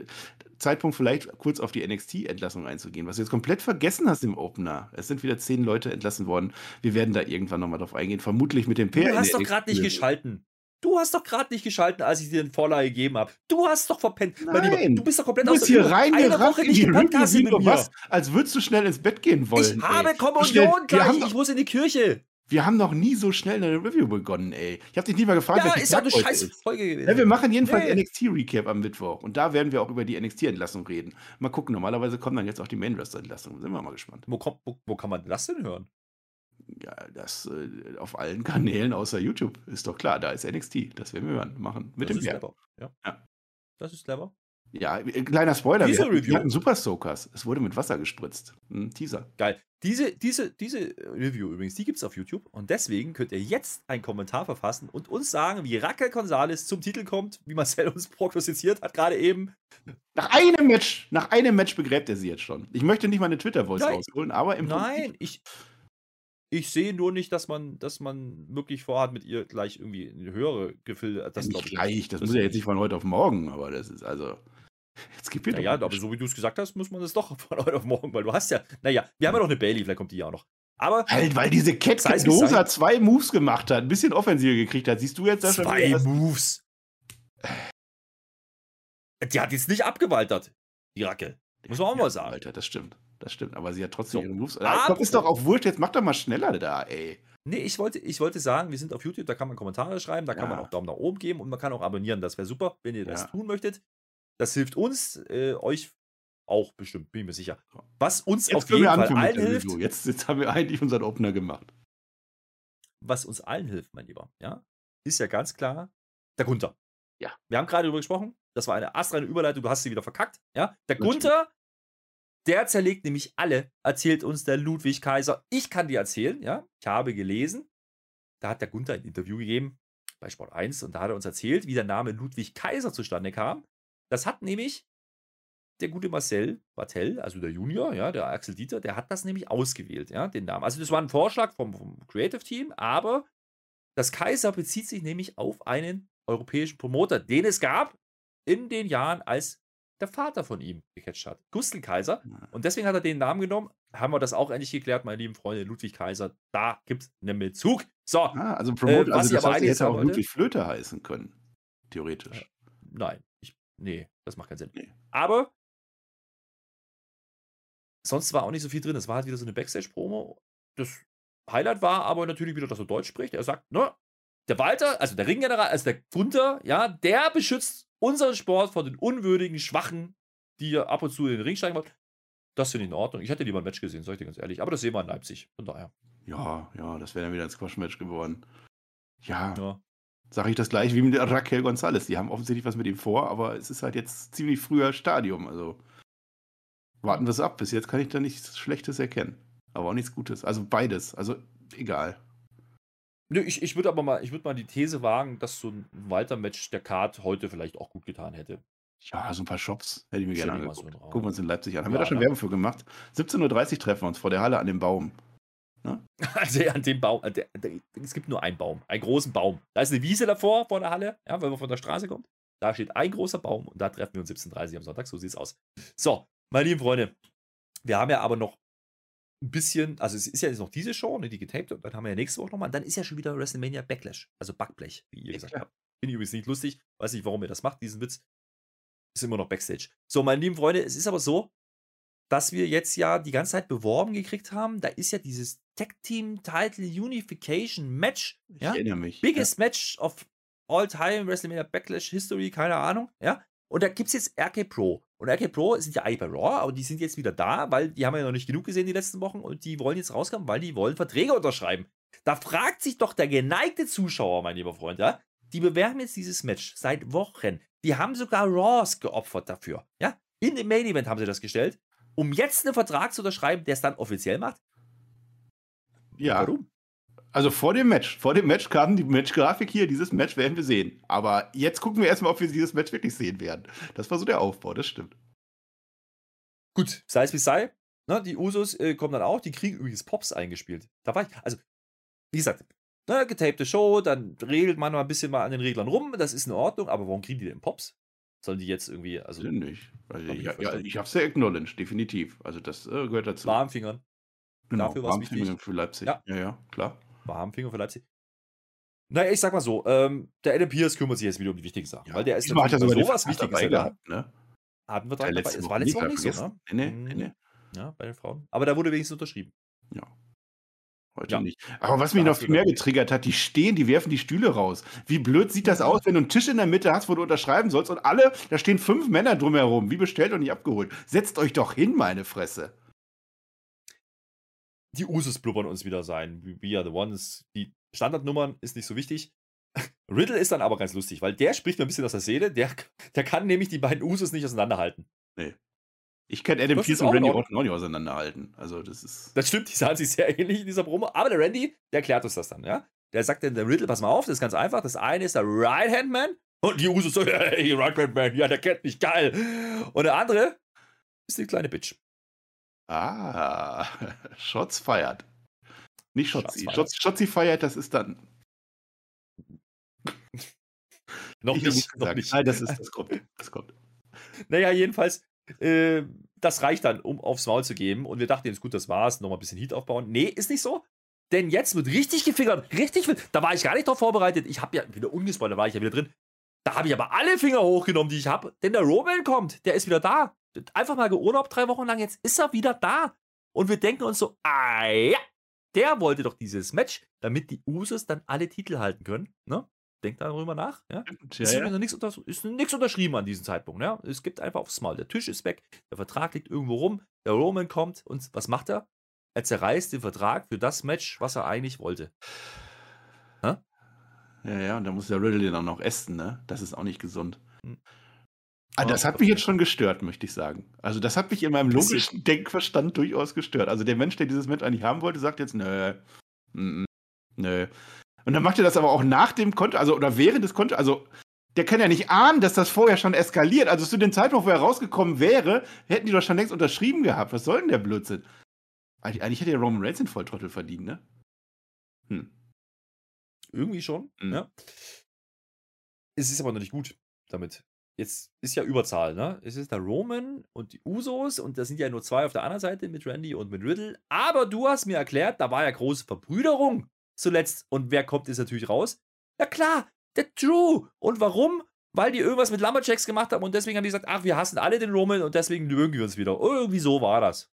[SPEAKER 3] Zeitpunkt vielleicht kurz auf die NXT-Entlassung einzugehen, was du jetzt komplett vergessen hast im Opener. Es sind wieder zehn Leute entlassen worden. Wir werden da irgendwann nochmal drauf eingehen, vermutlich mit dem
[SPEAKER 2] PR. Du hast doch gerade nicht geschalten. Du hast doch gerade nicht geschalten, als ich dir den Vorlage gegeben habe. Du hast doch verpennt.
[SPEAKER 3] Nein.
[SPEAKER 2] Du bist doch komplett
[SPEAKER 3] du bist hier rein eine Woche nicht Podcast mit mir. Was, als würdest du schnell ins Bett gehen wollen.
[SPEAKER 2] Ich habe Kommunion gleich. Ich muss in die Kirche.
[SPEAKER 3] Wir haben noch nie so schnell eine Review begonnen, ey. Ich habe dich nie mal gefragt,
[SPEAKER 2] ja, ist ja eine scheiß Folge
[SPEAKER 3] gewesen. Ja, wir machen jedenfalls nee. NXT-Recap am Mittwoch. Und da werden wir auch über die NXT-Entlassung reden. Mal gucken, normalerweise kommen dann jetzt auch die Main-Roster-Entlassungen. Sind wir mal gespannt.
[SPEAKER 2] Wo, kommt, wo, wo, kann man das denn hören?
[SPEAKER 3] Ja, das äh, auf allen Kanälen außer YouTube. Ist doch klar, da ist NXT. Das werden wir hören, machen. Mit das dem ist
[SPEAKER 2] clever. Ja. ja. Das ist clever.
[SPEAKER 3] Ja, äh, kleiner Spoiler. Diese wir, Review. wir hatten Super Soakers. Es wurde mit Wasser gespritzt. Ein Teaser.
[SPEAKER 2] Geil. Diese, diese, diese Review übrigens, die gibt es auf YouTube. Und deswegen könnt ihr jetzt einen Kommentar verfassen und uns sagen, wie Raquel Gonzalez zum Titel kommt, wie Marcel uns [laughs] prognostiziert hat, gerade eben.
[SPEAKER 3] Nach einem Match, nach einem Match begräbt er sie jetzt schon. Ich möchte nicht meine Twitter-Voice rausholen, aber im
[SPEAKER 2] Nein, Prinzip ich. Ich sehe nur nicht, dass man, dass man wirklich vorhat, mit ihr gleich irgendwie eine höhere Gefilde.
[SPEAKER 3] Das ja, nicht gleich, das, das muss ja jetzt nicht von heute auf morgen, aber das ist also.
[SPEAKER 2] Jetzt gib mir naja, aber so wie du es gesagt hast, muss man es doch [laughs] von heute auf morgen, weil du hast ja, naja, wir haben ja noch eine Bailey, vielleicht kommt die ja auch noch. Aber.
[SPEAKER 3] Halt, weil diese Cat Dosa zwei Moves gemacht hat, ein bisschen Offensive gekriegt hat. Siehst du jetzt
[SPEAKER 2] das Zwei schon Moves. Die hat jetzt nicht abgewaltert, die Racke. Muss man auch mal sagen.
[SPEAKER 3] Alter, das stimmt. Das stimmt. Aber sie hat trotzdem so. ihre Moves. Das ist doch auch wurscht. Jetzt mach doch mal schneller da, ey.
[SPEAKER 2] Nee, ich wollte, ich wollte sagen, wir sind auf YouTube, da kann man Kommentare schreiben, da kann ja. man auch Daumen nach oben geben und man kann auch abonnieren. Das wäre super, wenn ihr das ja. tun möchtet. Das hilft uns, äh, euch auch bestimmt, bin ich mir sicher. Was uns jetzt auf jeden Fall allen hilft.
[SPEAKER 3] Jetzt, jetzt haben wir eigentlich unseren Opener gemacht.
[SPEAKER 2] Was uns allen hilft, mein Lieber, ja, ist ja ganz klar der Gunther.
[SPEAKER 3] Ja.
[SPEAKER 2] Wir haben gerade darüber gesprochen. Das war eine astreine Überleitung, du hast sie wieder verkackt. Ja, der Natürlich. Gunther, der zerlegt nämlich alle, erzählt uns der Ludwig Kaiser. Ich kann dir erzählen, ja, ich habe gelesen, da hat der Gunther ein Interview gegeben bei Sport 1 und da hat er uns erzählt, wie der Name Ludwig Kaiser zustande kam. Das hat nämlich der gute Marcel Bartel, also der Junior, ja, der Axel Dieter, der hat das nämlich ausgewählt, ja, den Namen. Also das war ein Vorschlag vom, vom Creative Team, aber das Kaiser bezieht sich nämlich auf einen europäischen Promoter, den es gab in den Jahren, als der Vater von ihm gecatcht hat. Gustl Kaiser. Und deswegen hat er den Namen genommen. Haben wir das auch endlich geklärt, meine lieben Freunde. Ludwig Kaiser, da gibt es einen Bezug. So.
[SPEAKER 3] Ah, also Promoter, äh, also das heißt, hätte auch Ludwig Flöte heißen können. Theoretisch. Äh,
[SPEAKER 2] nein. Ich, nee, das macht keinen Sinn. Nee. Aber sonst war auch nicht so viel drin. Es war halt wieder so eine Backstage-Promo. Das Highlight war aber natürlich wieder, dass er Deutsch spricht. Er sagt, ne, der Walter, also der Ringgeneral, also der Gunther, ja, der beschützt unseren Sport vor den unwürdigen, schwachen, die ja ab und zu in den Ring steigen wollen. Das finde ich in Ordnung. Ich hätte lieber ein Match gesehen, sag ich dir ganz ehrlich. Aber das sehen wir in Leipzig. Von daher.
[SPEAKER 3] Ja, ja, das wäre dann wieder ein Squash-Match geworden. Ja. ja. Sage ich das gleich wie mit Raquel González. Die haben offensichtlich was mit ihm vor, aber es ist halt jetzt ziemlich früher Stadium. Also warten wir es ab. Bis jetzt kann ich da nichts Schlechtes erkennen. Aber auch nichts Gutes. Also beides. Also egal.
[SPEAKER 2] Nö, ich, ich würde aber mal, ich würde mal die These wagen, dass so ein Walter-Match der Card heute vielleicht auch gut getan hätte.
[SPEAKER 3] Ja, so ein paar Shops hätte ich mir gerne angeguckt. So Gucken wir uns in Leipzig an. Haben ja, wir da schon ne? Werbung für gemacht? 17.30 Uhr treffen wir uns vor der Halle an dem Baum.
[SPEAKER 2] Ne? [laughs] Also an dem Baum, der, der, es gibt nur einen Baum, einen großen Baum. Da ist eine Wiese davor, vor der Halle, ja, wenn man von der Straße kommt. Da steht ein großer Baum und da treffen wir uns 17.30 Uhr am Sonntag. So sieht es aus. So, meine lieben Freunde, wir haben ja aber noch ein bisschen, also es ist ja jetzt noch diese Show, ne, die getaped, und dann haben wir ja nächste Woche nochmal, dann ist ja schon wieder WrestleMania Backlash, also Backblech, wie ihr ja, gesagt klar. habt. Finde ich übrigens nicht lustig, weiß nicht, warum ihr das macht, diesen Witz. Ist immer noch Backstage. So, meine lieben Freunde, es ist aber so, dass wir jetzt ja die ganze Zeit beworben gekriegt haben. Da ist ja dieses Tag Team Title Unification Match. Ja?
[SPEAKER 3] Ich erinnere mich.
[SPEAKER 2] Biggest ja. Match of all time WrestleMania Backlash History, keine Ahnung. Ja? Und da gibt es jetzt RK Pro. Und RK Pro sind ja eigentlich bei Raw, aber die sind jetzt wieder da, weil die haben ja noch nicht genug gesehen die letzten Wochen und die wollen jetzt rauskommen, weil die wollen Verträge unterschreiben. Da fragt sich doch der geneigte Zuschauer, mein lieber Freund, ja, die bewerben jetzt dieses Match seit Wochen. Die haben sogar Raws geopfert dafür. Ja, in dem Main Event haben sie das gestellt, um jetzt einen Vertrag zu unterschreiben, der es dann offiziell macht.
[SPEAKER 3] Ja. Warum? Also vor dem Match, vor dem Match kam die Match-Grafik hier, dieses Match werden wir sehen. Aber jetzt gucken wir erstmal, ob wir dieses Match wirklich sehen werden. Das war so der Aufbau, das stimmt.
[SPEAKER 2] Gut, sei es wie sei. Ne, die Usos äh, kommen dann auch, die kriegen übrigens Pops eingespielt. Da war ich, also, wie gesagt, ne, getapte Show, dann regelt man mal ein bisschen mal an den Reglern rum, das ist in Ordnung, aber warum kriegen die denn Pops? Sollen die jetzt irgendwie, also.
[SPEAKER 3] Nicht. Also, ja, ja, ich hab's ja acknowledged, definitiv. Also, das äh, gehört dazu.
[SPEAKER 2] Warmfingern.
[SPEAKER 3] Genau, Dafür Warmfingern für Leipzig.
[SPEAKER 2] Ja,
[SPEAKER 3] ja, ja klar
[SPEAKER 2] warmen Finger für Leipzig. Naja, ich sag mal so, ähm, der Adam Pierce kümmert sich jetzt wieder um die wichtigen Sachen. Ja, weil der ist
[SPEAKER 3] hat ja sowas Wichtiges gehabt, ne?
[SPEAKER 2] Hatten wir dabei. Es war letztes Mal nicht so, ne?
[SPEAKER 3] Nee, nee, nee.
[SPEAKER 2] Ja, bei den Frauen. Aber da wurde wenigstens unterschrieben.
[SPEAKER 3] Ja. Heute ja. nicht. Aber was mich noch viel mehr getriggert hat, die stehen, die werfen die Stühle raus. Wie blöd sieht das aus, wenn du einen Tisch in der Mitte hast, wo du unterschreiben sollst und alle, da stehen fünf Männer drumherum, wie bestellt und nicht abgeholt. Setzt euch doch hin, meine Fresse
[SPEAKER 2] die Usus blubbern uns wieder sein. We are the ones. Die Standardnummern ist nicht so wichtig. [laughs] Riddle ist dann aber ganz lustig, weil der spricht mir ein bisschen aus der Seele. Der, [laughs] der kann nämlich die beiden Usus nicht auseinanderhalten.
[SPEAKER 3] Nee. Ich kann Adam Pearce und Randy Orton auch nicht auseinanderhalten. Also, das ist.
[SPEAKER 2] Das stimmt, die sahen sich sehr [laughs] ähnlich in dieser Promo. Aber der Randy, der erklärt uns das dann, ja? Der sagt dann, der Riddle, pass mal auf, das ist ganz einfach. Das eine ist der Right-Hand-Man und die Usus so, hey, Right-Hand-Man, ja, der kennt mich, geil. Und der andere ist die kleine Bitch.
[SPEAKER 3] Ah, [laughs] Shots feiert. Nicht Shotzi. Shots, Shotzi feiert, das ist dann. [laughs]
[SPEAKER 2] noch, nicht, noch
[SPEAKER 3] nicht. Nein, das, ist, [laughs] das, kommt, das kommt.
[SPEAKER 2] Naja, jedenfalls, äh, das reicht dann, um aufs Maul zu geben. Und wir dachten jetzt, gut, das war's, nochmal ein bisschen Heat aufbauen. Nee, ist nicht so. Denn jetzt wird richtig gefingert. Richtig viel. Da war ich gar nicht drauf vorbereitet. Ich habe ja wieder ungespoilt, da war ich ja wieder drin. Da habe ich aber alle Finger hochgenommen, die ich habe. Denn der Roman kommt. Der ist wieder da einfach mal geurlaubt drei Wochen lang, jetzt ist er wieder da. Und wir denken uns so, ah ja, der wollte doch dieses Match, damit die Usos dann alle Titel halten können. Ne? denkt darüber nach. Ja? ja, ist, ja. Noch unter, ist nichts unterschrieben an diesem Zeitpunkt. Ja? Es gibt einfach aufs Maul. Der Tisch ist weg, der Vertrag liegt irgendwo rum, der Roman kommt und was macht er? Er zerreißt den Vertrag für das Match, was er eigentlich wollte.
[SPEAKER 3] Ja, ja, und da muss der Riddle auch noch essen, ne? Das ist auch nicht gesund. Hm. Ah, das hat mich jetzt schon gestört, möchte ich sagen. Also, das hat mich in meinem logischen Denkverstand durchaus gestört. Also, der Mensch, der dieses Match eigentlich haben wollte, sagt jetzt, nö, nö. Und dann macht er das aber auch nach dem Konto, also oder während des Konto, also der kann ja nicht ahnen, dass das vorher schon eskaliert. Also zu dem Zeitpunkt, wo er rausgekommen wäre, hätten die doch schon längst unterschrieben gehabt. Was soll denn der Blödsinn? Eigentlich, eigentlich hätte der Roman Reigns den Volltrottel verdient, ne?
[SPEAKER 2] Hm. Irgendwie schon, mhm. ja. Es ist aber noch nicht gut damit jetzt ist ja Überzahl, ne? Es ist der Roman und die Usos und da sind ja nur zwei auf der anderen Seite mit Randy und mit Riddle. Aber du hast mir erklärt, da war ja große Verbrüderung zuletzt. Und wer kommt jetzt natürlich raus? Ja klar, der Drew. Und warum? Weil die irgendwas mit Lumberjacks gemacht haben und deswegen haben die gesagt, ach, wir hassen alle den Roman und deswegen mögen wir uns wieder. Irgendwie so war das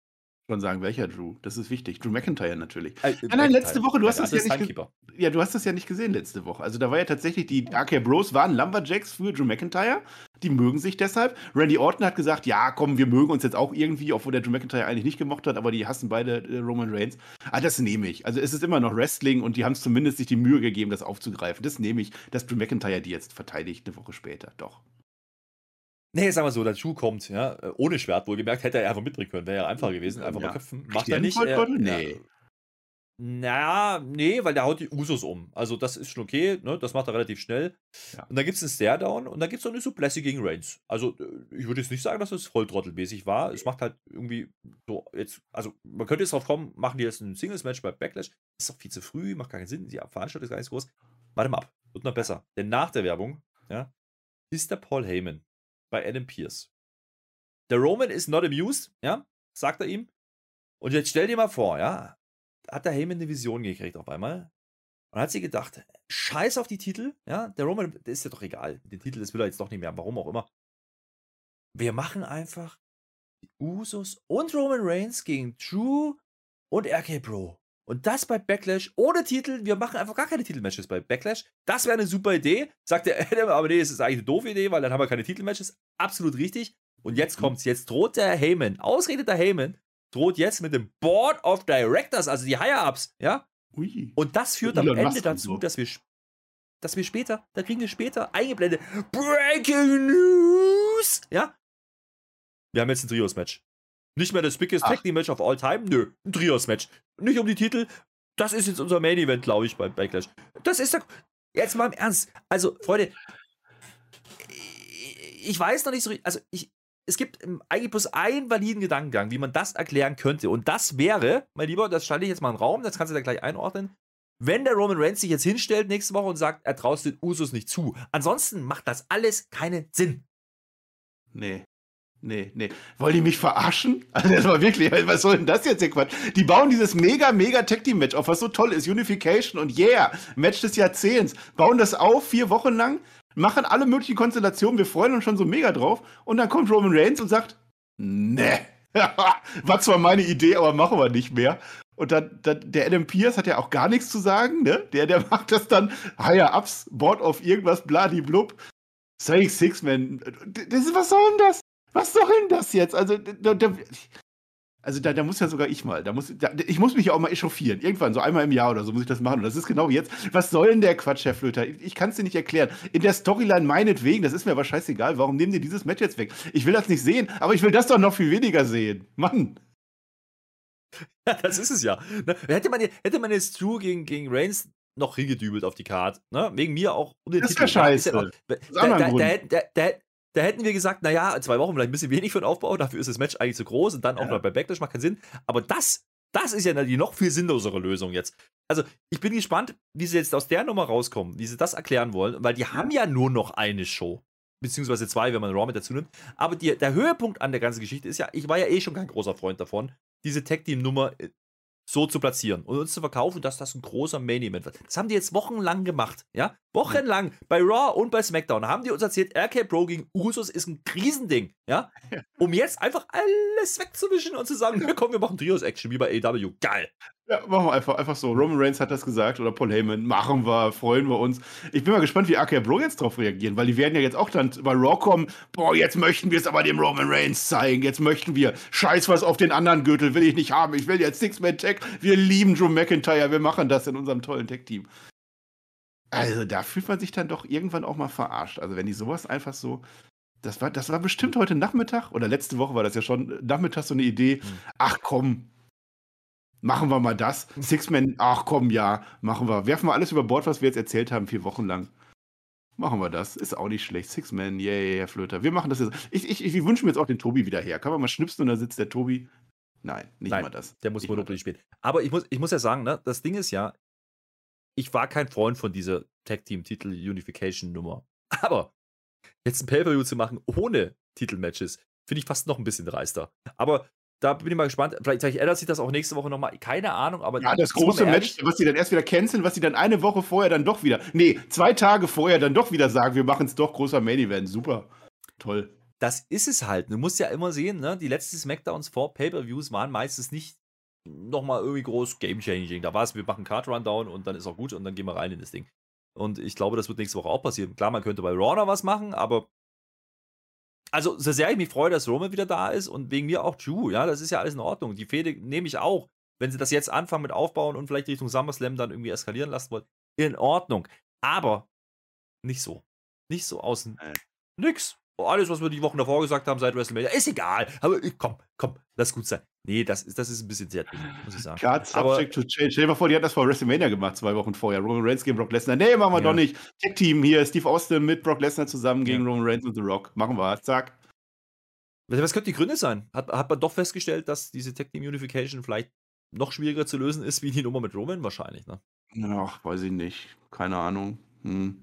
[SPEAKER 3] schon sagen, welcher Drew. Das ist wichtig. Drew McIntyre natürlich. Äh, nein, nein, letzte Woche, du hast das ja nicht Ja, du hast das ja nicht gesehen letzte Woche. Also da war ja tatsächlich, die RK Bros waren Lumberjacks für Drew McIntyre. Die mögen sich deshalb. Randy Orton hat gesagt, ja, komm, wir mögen uns jetzt auch irgendwie, obwohl der Drew McIntyre eigentlich nicht gemocht hat, aber die hassen beide äh, Roman Reigns. Ah, das nehme ich. Also es ist immer noch Wrestling und die haben es zumindest sich die Mühe gegeben, das aufzugreifen. Das nehme ich, dass Drew McIntyre die jetzt verteidigt eine Woche später. Doch.
[SPEAKER 2] Nee, sagen wir so, der Schuh kommt, ja, äh, ohne Schwert wohlgemerkt, hätte er einfach mitbringen können, wäre ja einfacher gewesen, einfach ja. mal köpfen. Macht er nicht. Er, nee. Naja, nee, weil der haut die Usos um. Also das ist schon okay, ne? das macht er relativ schnell. Ja. Und dann gibt es einen Stare-Down und dann gibt es noch eine Suplexe gegen Reigns. Also äh, ich würde jetzt nicht sagen, dass das voll trottelmäßig war. Es macht halt irgendwie so jetzt, also man könnte jetzt drauf kommen, machen die jetzt ein Singles-Match bei Backlash. Das ist doch viel zu früh, macht keinen Sinn, die Veranstaltung ist gar nicht groß. Warte mal ab, wird noch besser. Denn nach der Werbung, ja, ist der Paul Heyman bei Adam Pierce. Der Roman ist not amused, ja, sagt er ihm. Und jetzt stell dir mal vor, ja, hat der Heyman eine Vision gekriegt auf einmal. Und hat sie gedacht, scheiß auf die Titel, ja, der Roman, der ist ja doch egal. Den Titel, das will er jetzt doch nicht mehr, warum auch immer. Wir machen einfach die Usos und Roman Reigns gegen Drew und RK Bro. Und das bei Backlash ohne Titel. Wir machen einfach gar keine Titelmatches bei Backlash. Das wäre eine super Idee. Sagt der Adam, aber nee, es ist eigentlich eine doofe Idee, weil dann haben wir keine Titelmatches. Absolut richtig. Und jetzt mhm. kommt's. Jetzt droht der Heyman, ausredeter Heyman, droht jetzt mit dem Board of Directors, also die Higher-Ups, ja? Ui. Und das führt am Ende dazu, dass wir, dass wir später, da kriegen wir später eingeblendet, Breaking News, ja? Wir haben jetzt ein Trios-Match. Nicht mehr das biggest Tag Team Match of all time, nö, ein Trios-Match. Nicht um die Titel. Das ist jetzt unser Main Event, glaube ich, beim Backlash. Das ist doch. Jetzt mal im Ernst. Also, Freunde, ich weiß noch nicht so. Also, ich, es gibt eigentlich bloß einen validen Gedankengang, wie man das erklären könnte. Und das wäre, mein Lieber, das schalte ich jetzt mal in den Raum, das kannst du da gleich einordnen. Wenn der Roman Reigns sich jetzt hinstellt nächste Woche und sagt, er traut den Usos nicht zu. Ansonsten macht das alles keinen Sinn.
[SPEAKER 3] Nee. Nee, nee. Wollen die mich verarschen? [laughs] Also das war wirklich, was soll denn das jetzt hier Quatsch? Die bauen dieses mega, mega Tag Team Match auf, was so toll ist. Unification und yeah, Match des Jahrzehnts. Bauen das auf, vier Wochen lang, machen alle möglichen Konstellationen, wir freuen uns schon so mega drauf. Und dann kommt Roman Reigns und sagt, nee. [laughs] war zwar meine Idee, aber machen wir nicht mehr. Und dann, dann, der Adam Pierce hat ja auch gar nichts zu sagen, ne? Der, der [laughs] macht das dann higher ups, Board of irgendwas, bladiblub. Saying Six Man. Das, was soll denn das? Was soll denn das jetzt? Also, da, da, also da, da, muss ja sogar ich mal, da muss, da, ich muss mich ja auch mal echauffieren. Irgendwann, so einmal im Jahr oder so, muss ich das machen. Und das ist genau jetzt. Was soll denn der Quatsch, Herr Flöter? Ich, ich kann es dir nicht erklären. In der Storyline meinetwegen, das ist mir aber scheißegal. Warum nehmen die dieses Match jetzt weg? Ich will das nicht sehen, aber ich will das doch noch viel weniger sehen. Mann. [laughs]
[SPEAKER 2] Ja, das ist es ja. Ne, hätte man, hätte man jetzt Drew gegen, gegen Reigns noch hingedübelt auf die Karte, ne? wegen mir auch
[SPEAKER 3] um den das Titel. Ist ja scheiße.
[SPEAKER 2] Da, da, da, da, hätten wir gesagt, naja, zwei Wochen vielleicht ein bisschen wenig für den Aufbau, dafür ist das Match eigentlich zu groß und dann auch ja. noch bei Backlash macht keinen Sinn. Aber das, das ist ja die noch viel sinnlosere Lösung jetzt. Also, ich bin gespannt, wie sie jetzt aus der Nummer rauskommen, wie sie das erklären wollen, weil die haben ja nur noch eine Show. Beziehungsweise zwei, wenn man Raw mit dazu nimmt. Aber die, der Höhepunkt an der ganzen Geschichte ist ja, ich war ja eh schon kein großer Freund davon, diese Tag-Team-Nummer äh, so zu platzieren und uns zu verkaufen, dass das ein großer Main Event wird. Das haben die jetzt wochenlang gemacht, ja? Wochenlang bei Raw und bei SmackDown haben die uns erzählt, RK Pro gegen Usos ist ein Krisending, ja? Um jetzt einfach alles wegzuwischen und zu sagen, [laughs] komm, wir machen Trios Action wie bei AW. Geil.
[SPEAKER 3] Ja, machen wir einfach, einfach so. Roman Reigns hat das gesagt oder Paul Heyman. Machen wir, freuen wir uns. Ich bin mal gespannt, wie AKA Bro jetzt drauf reagieren, weil die werden ja jetzt auch dann bei Raw kommen. Boah, jetzt möchten wir es aber dem Roman Reigns zeigen. Jetzt möchten wir. Scheiß was auf den anderen Gürtel will ich nicht haben. Ich will jetzt Six-Man-Tag. Wir lieben Drew McIntyre. Wir machen das in unserem tollen Tag-Team. Also da fühlt man sich dann doch irgendwann auch mal verarscht. Also wenn die sowas einfach so. Das war, das war bestimmt heute Nachmittag oder letzte Woche war das ja schon Nachmittag so eine Idee. Hm. Ach komm, Machen wir mal das. Six-Man, ach komm, ja, machen wir. Werfen wir alles über Bord, was wir jetzt erzählt haben, vier Wochen lang. Machen wir das. Ist auch nicht schlecht. Six-Man, yeah, yeah, Herr Flöter. Wir machen das jetzt. Ich, ich, ich wünsche mir jetzt auch den Tobi wieder her. Kann man mal schnipsen und da sitzt der Tobi. Nein, nicht Nein, mal das.
[SPEAKER 2] Der muss Monopoly spielen. Aber ich muss, ich muss ja sagen, ne, das Ding ist ja, ich war kein Freund von dieser Tag-Team-Titel-Unification-Nummer. [laughs] Aber jetzt ein Pay-Per-View zu machen ohne Titelmatches, finde ich fast noch ein bisschen dreister. Aber da bin ich mal gespannt. Vielleicht, vielleicht ändert sich das auch nächste Woche nochmal. Keine Ahnung, aber.
[SPEAKER 3] Ja, das große Match, was sie dann erst wieder canceln, was sie dann eine Woche vorher dann doch wieder. Nee, zwei Tage vorher dann doch wieder sagen, wir machen es doch großer Main Event. Super. Toll.
[SPEAKER 2] Das ist es halt. Du musst ja immer sehen, ne? Die letzten Smackdowns vor Pay-Per-Views waren meistens nicht nochmal irgendwie groß Game-Changing. Da war es, wir machen Card Rundown und dann ist auch gut und dann gehen wir rein in das Ding. Und ich glaube, das wird nächste Woche auch passieren. Klar, man könnte bei Raw was machen, aber also, so sehr ich mich freue, dass Roman wieder da ist und wegen mir auch Drew, ja, das ist ja alles in Ordnung. Die Fehde nehme ich auch. Wenn sie das jetzt anfangen mit aufbauen und vielleicht Richtung SummerSlam dann irgendwie eskalieren lassen wollen, in Ordnung. Aber nicht so. Nicht so außen. Äh. Nix. Alles, was wir die Wochen davor gesagt haben seit WrestleMania, ist egal. Aber komm, komm, lass gut sein. Nee, das ist, das ist ein bisschen sehr muss ich sagen.
[SPEAKER 3] Card subject to change. Stell dir mal vor, die hat das vor WrestleMania gemacht, zwei Wochen vorher. Roman Reigns gegen Brock Lesnar. Nee, machen wir ja. doch nicht. Tech-Team hier, Steve Austin mit Brock Lesnar zusammen gegen ja. Roman Reigns und The Rock. Machen wir. Zack.
[SPEAKER 2] Was könnte die Gründe sein? Hat, hat man doch festgestellt, dass diese Tech-Team Unification vielleicht noch schwieriger zu lösen ist wie die Nummer mit Roman wahrscheinlich, ne?
[SPEAKER 3] Ach, weiß ich nicht. Keine Ahnung. Hm.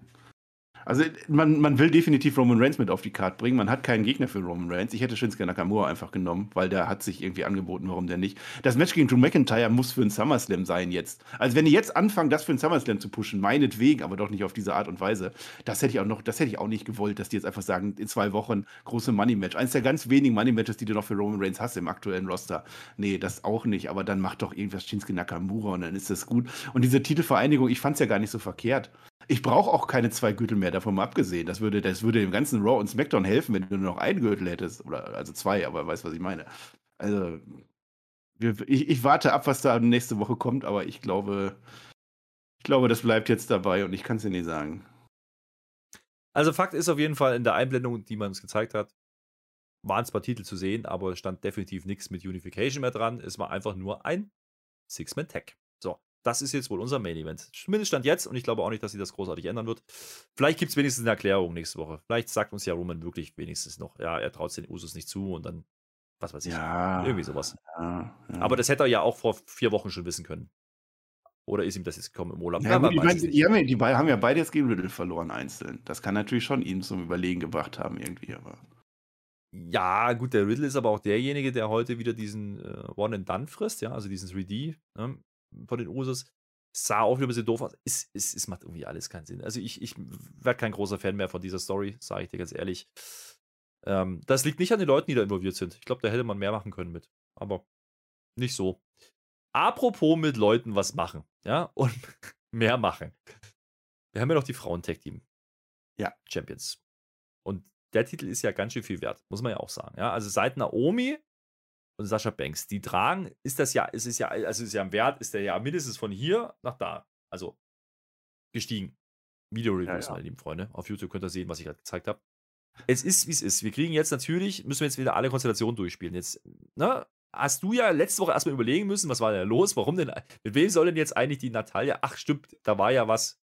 [SPEAKER 3] Also man, man will definitiv Roman Reigns mit auf die Karte bringen. Man hat keinen Gegner für Roman Reigns. Ich hätte Shinsuke Nakamura einfach genommen, weil der hat sich irgendwie angeboten, warum der nicht. Das Match gegen Drew McIntyre muss für einen SummerSlam sein jetzt. Also wenn die jetzt anfangen, das für einen SummerSlam zu pushen, meinetwegen, aber doch nicht auf diese Art und Weise. Das hätte ich auch noch, das hätte ich auch nicht gewollt, dass die jetzt einfach sagen, in zwei Wochen große Money-Match. Eines der ganz wenigen Money-Matches, die du noch für Roman Reigns hast im aktuellen Roster. Nee, das auch nicht. Aber dann macht doch irgendwas Shinsuke Nakamura und dann ist das gut. Und diese Titelvereinigung, ich fand es ja gar nicht so verkehrt. Ich brauche auch keine zwei Gürtel mehr, davon mal abgesehen. Das würde, das würde dem ganzen Raw und SmackDown helfen, wenn du nur noch einen Gürtel hättest. Oder also zwei, aber weißt, was ich meine. Also, ich, ich warte ab, was da nächste Woche kommt, aber ich glaube, ich glaube, das bleibt jetzt dabei und ich kann es dir nicht sagen.
[SPEAKER 2] Also Fakt ist auf jeden Fall, in der Einblendung, die man uns gezeigt hat, waren zwar Titel zu sehen, aber es stand definitiv nichts mit Unification mehr dran. Es war einfach nur ein Six-Man-Tag. So, das ist jetzt wohl unser Main Event. Zumindest stand jetzt und ich glaube auch nicht, dass sie das großartig ändern wird. Vielleicht gibt es wenigstens eine Erklärung nächste Woche. Vielleicht sagt uns ja Roman wirklich wenigstens noch, ja, er traut den Usus nicht zu und dann, was weiß ich, ja, irgendwie sowas. Ja, ja. Aber das hätte er ja auch vor vier Wochen schon wissen können. Oder ist ihm das jetzt gekommen im Urlaub?
[SPEAKER 3] Ja, gut, ich meine, die, haben ja, die haben ja beide jetzt gegen Riddle verloren, einzeln. Das kann natürlich schon ihn zum Überlegen gebracht haben, irgendwie, aber.
[SPEAKER 2] Ja, gut, der Riddle ist aber auch derjenige, der heute wieder diesen äh, One and Done frisst, ja, also diesen 3D. Ne? Von den Usos. Sah auch wieder ein bisschen doof aus. Es, es, es macht irgendwie alles keinen Sinn. Also ich, ich werde kein großer Fan mehr von dieser Story, sage ich dir ganz ehrlich. Ähm, das liegt nicht an den Leuten, die da involviert sind. Ich glaube, da hätte man mehr machen können mit. Aber nicht so. Apropos mit Leuten was machen, ja, [laughs] und mehr machen. Wir haben ja noch die Frauen-Tag-Team. Ja. Champions. Und der Titel ist ja ganz schön viel wert, muss man ja auch sagen. Ja, also seit Naomi und Sascha Banks. Die tragen, ist das ja, ist es ja, also ist ja im Wert, ist der ja mindestens von hier nach da. Also gestiegen. Video-Reviews, ja, ja. meine lieben Freunde. Auf YouTube könnt ihr sehen, was ich gerade gezeigt habe. Es ist, wie es ist. Wir kriegen jetzt natürlich, müssen wir jetzt wieder alle Konstellationen durchspielen. Jetzt, ne, hast du ja letzte Woche erstmal überlegen müssen, was war denn los? Warum denn? Mit wem soll denn jetzt eigentlich die Natalia? Ach, stimmt, da war ja was.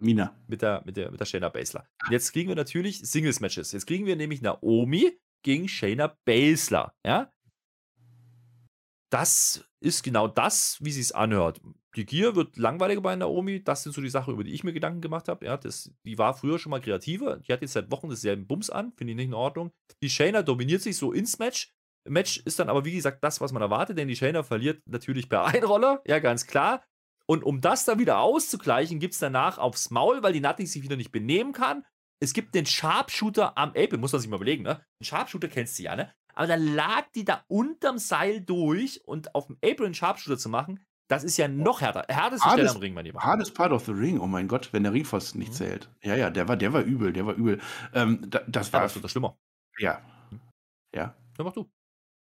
[SPEAKER 3] Mina.
[SPEAKER 2] Mit der, mit der, mit der Shayna Baszler. Und jetzt kriegen wir natürlich Singles-Matches. Jetzt kriegen wir nämlich Naomi gegen Shayna Baszler. Ja? Das ist genau das, wie sie es anhört. Die Gier wird langweiliger bei Naomi. Das sind so die Sachen, über die ich mir Gedanken gemacht habe. Ja, die war früher schon mal kreativer. Die hat jetzt seit Wochen dasselben Bums an. Finde ich nicht in Ordnung. Die Shayna dominiert sich so ins Match. Match ist dann aber, wie gesagt, das, was man erwartet, denn die Shayna verliert natürlich per [laughs] Einroller. Ja, ganz klar. Und um das dann wieder auszugleichen, gibt es danach aufs Maul, weil die Nutting sich wieder nicht benehmen kann. Es gibt den Sharpshooter am Apple, muss man sich mal überlegen, ne? Den Sharpshooter kennst du ja, ne? Aber dann lag die da unterm Seil durch und auf dem Apron Sharpshooter zu machen, Das ist ja noch härter. Härteste Stelle am Ring, mein Lieber.
[SPEAKER 3] Hardest part of the ring, oh mein Gott, wenn der Ringpfosten nicht mhm. zählt. Ja, ja, der war, der war übel, der war übel. Ähm, da, das war. Ja,
[SPEAKER 2] das wird schlimmer.
[SPEAKER 3] Ja. Ja.
[SPEAKER 2] Dann mach du.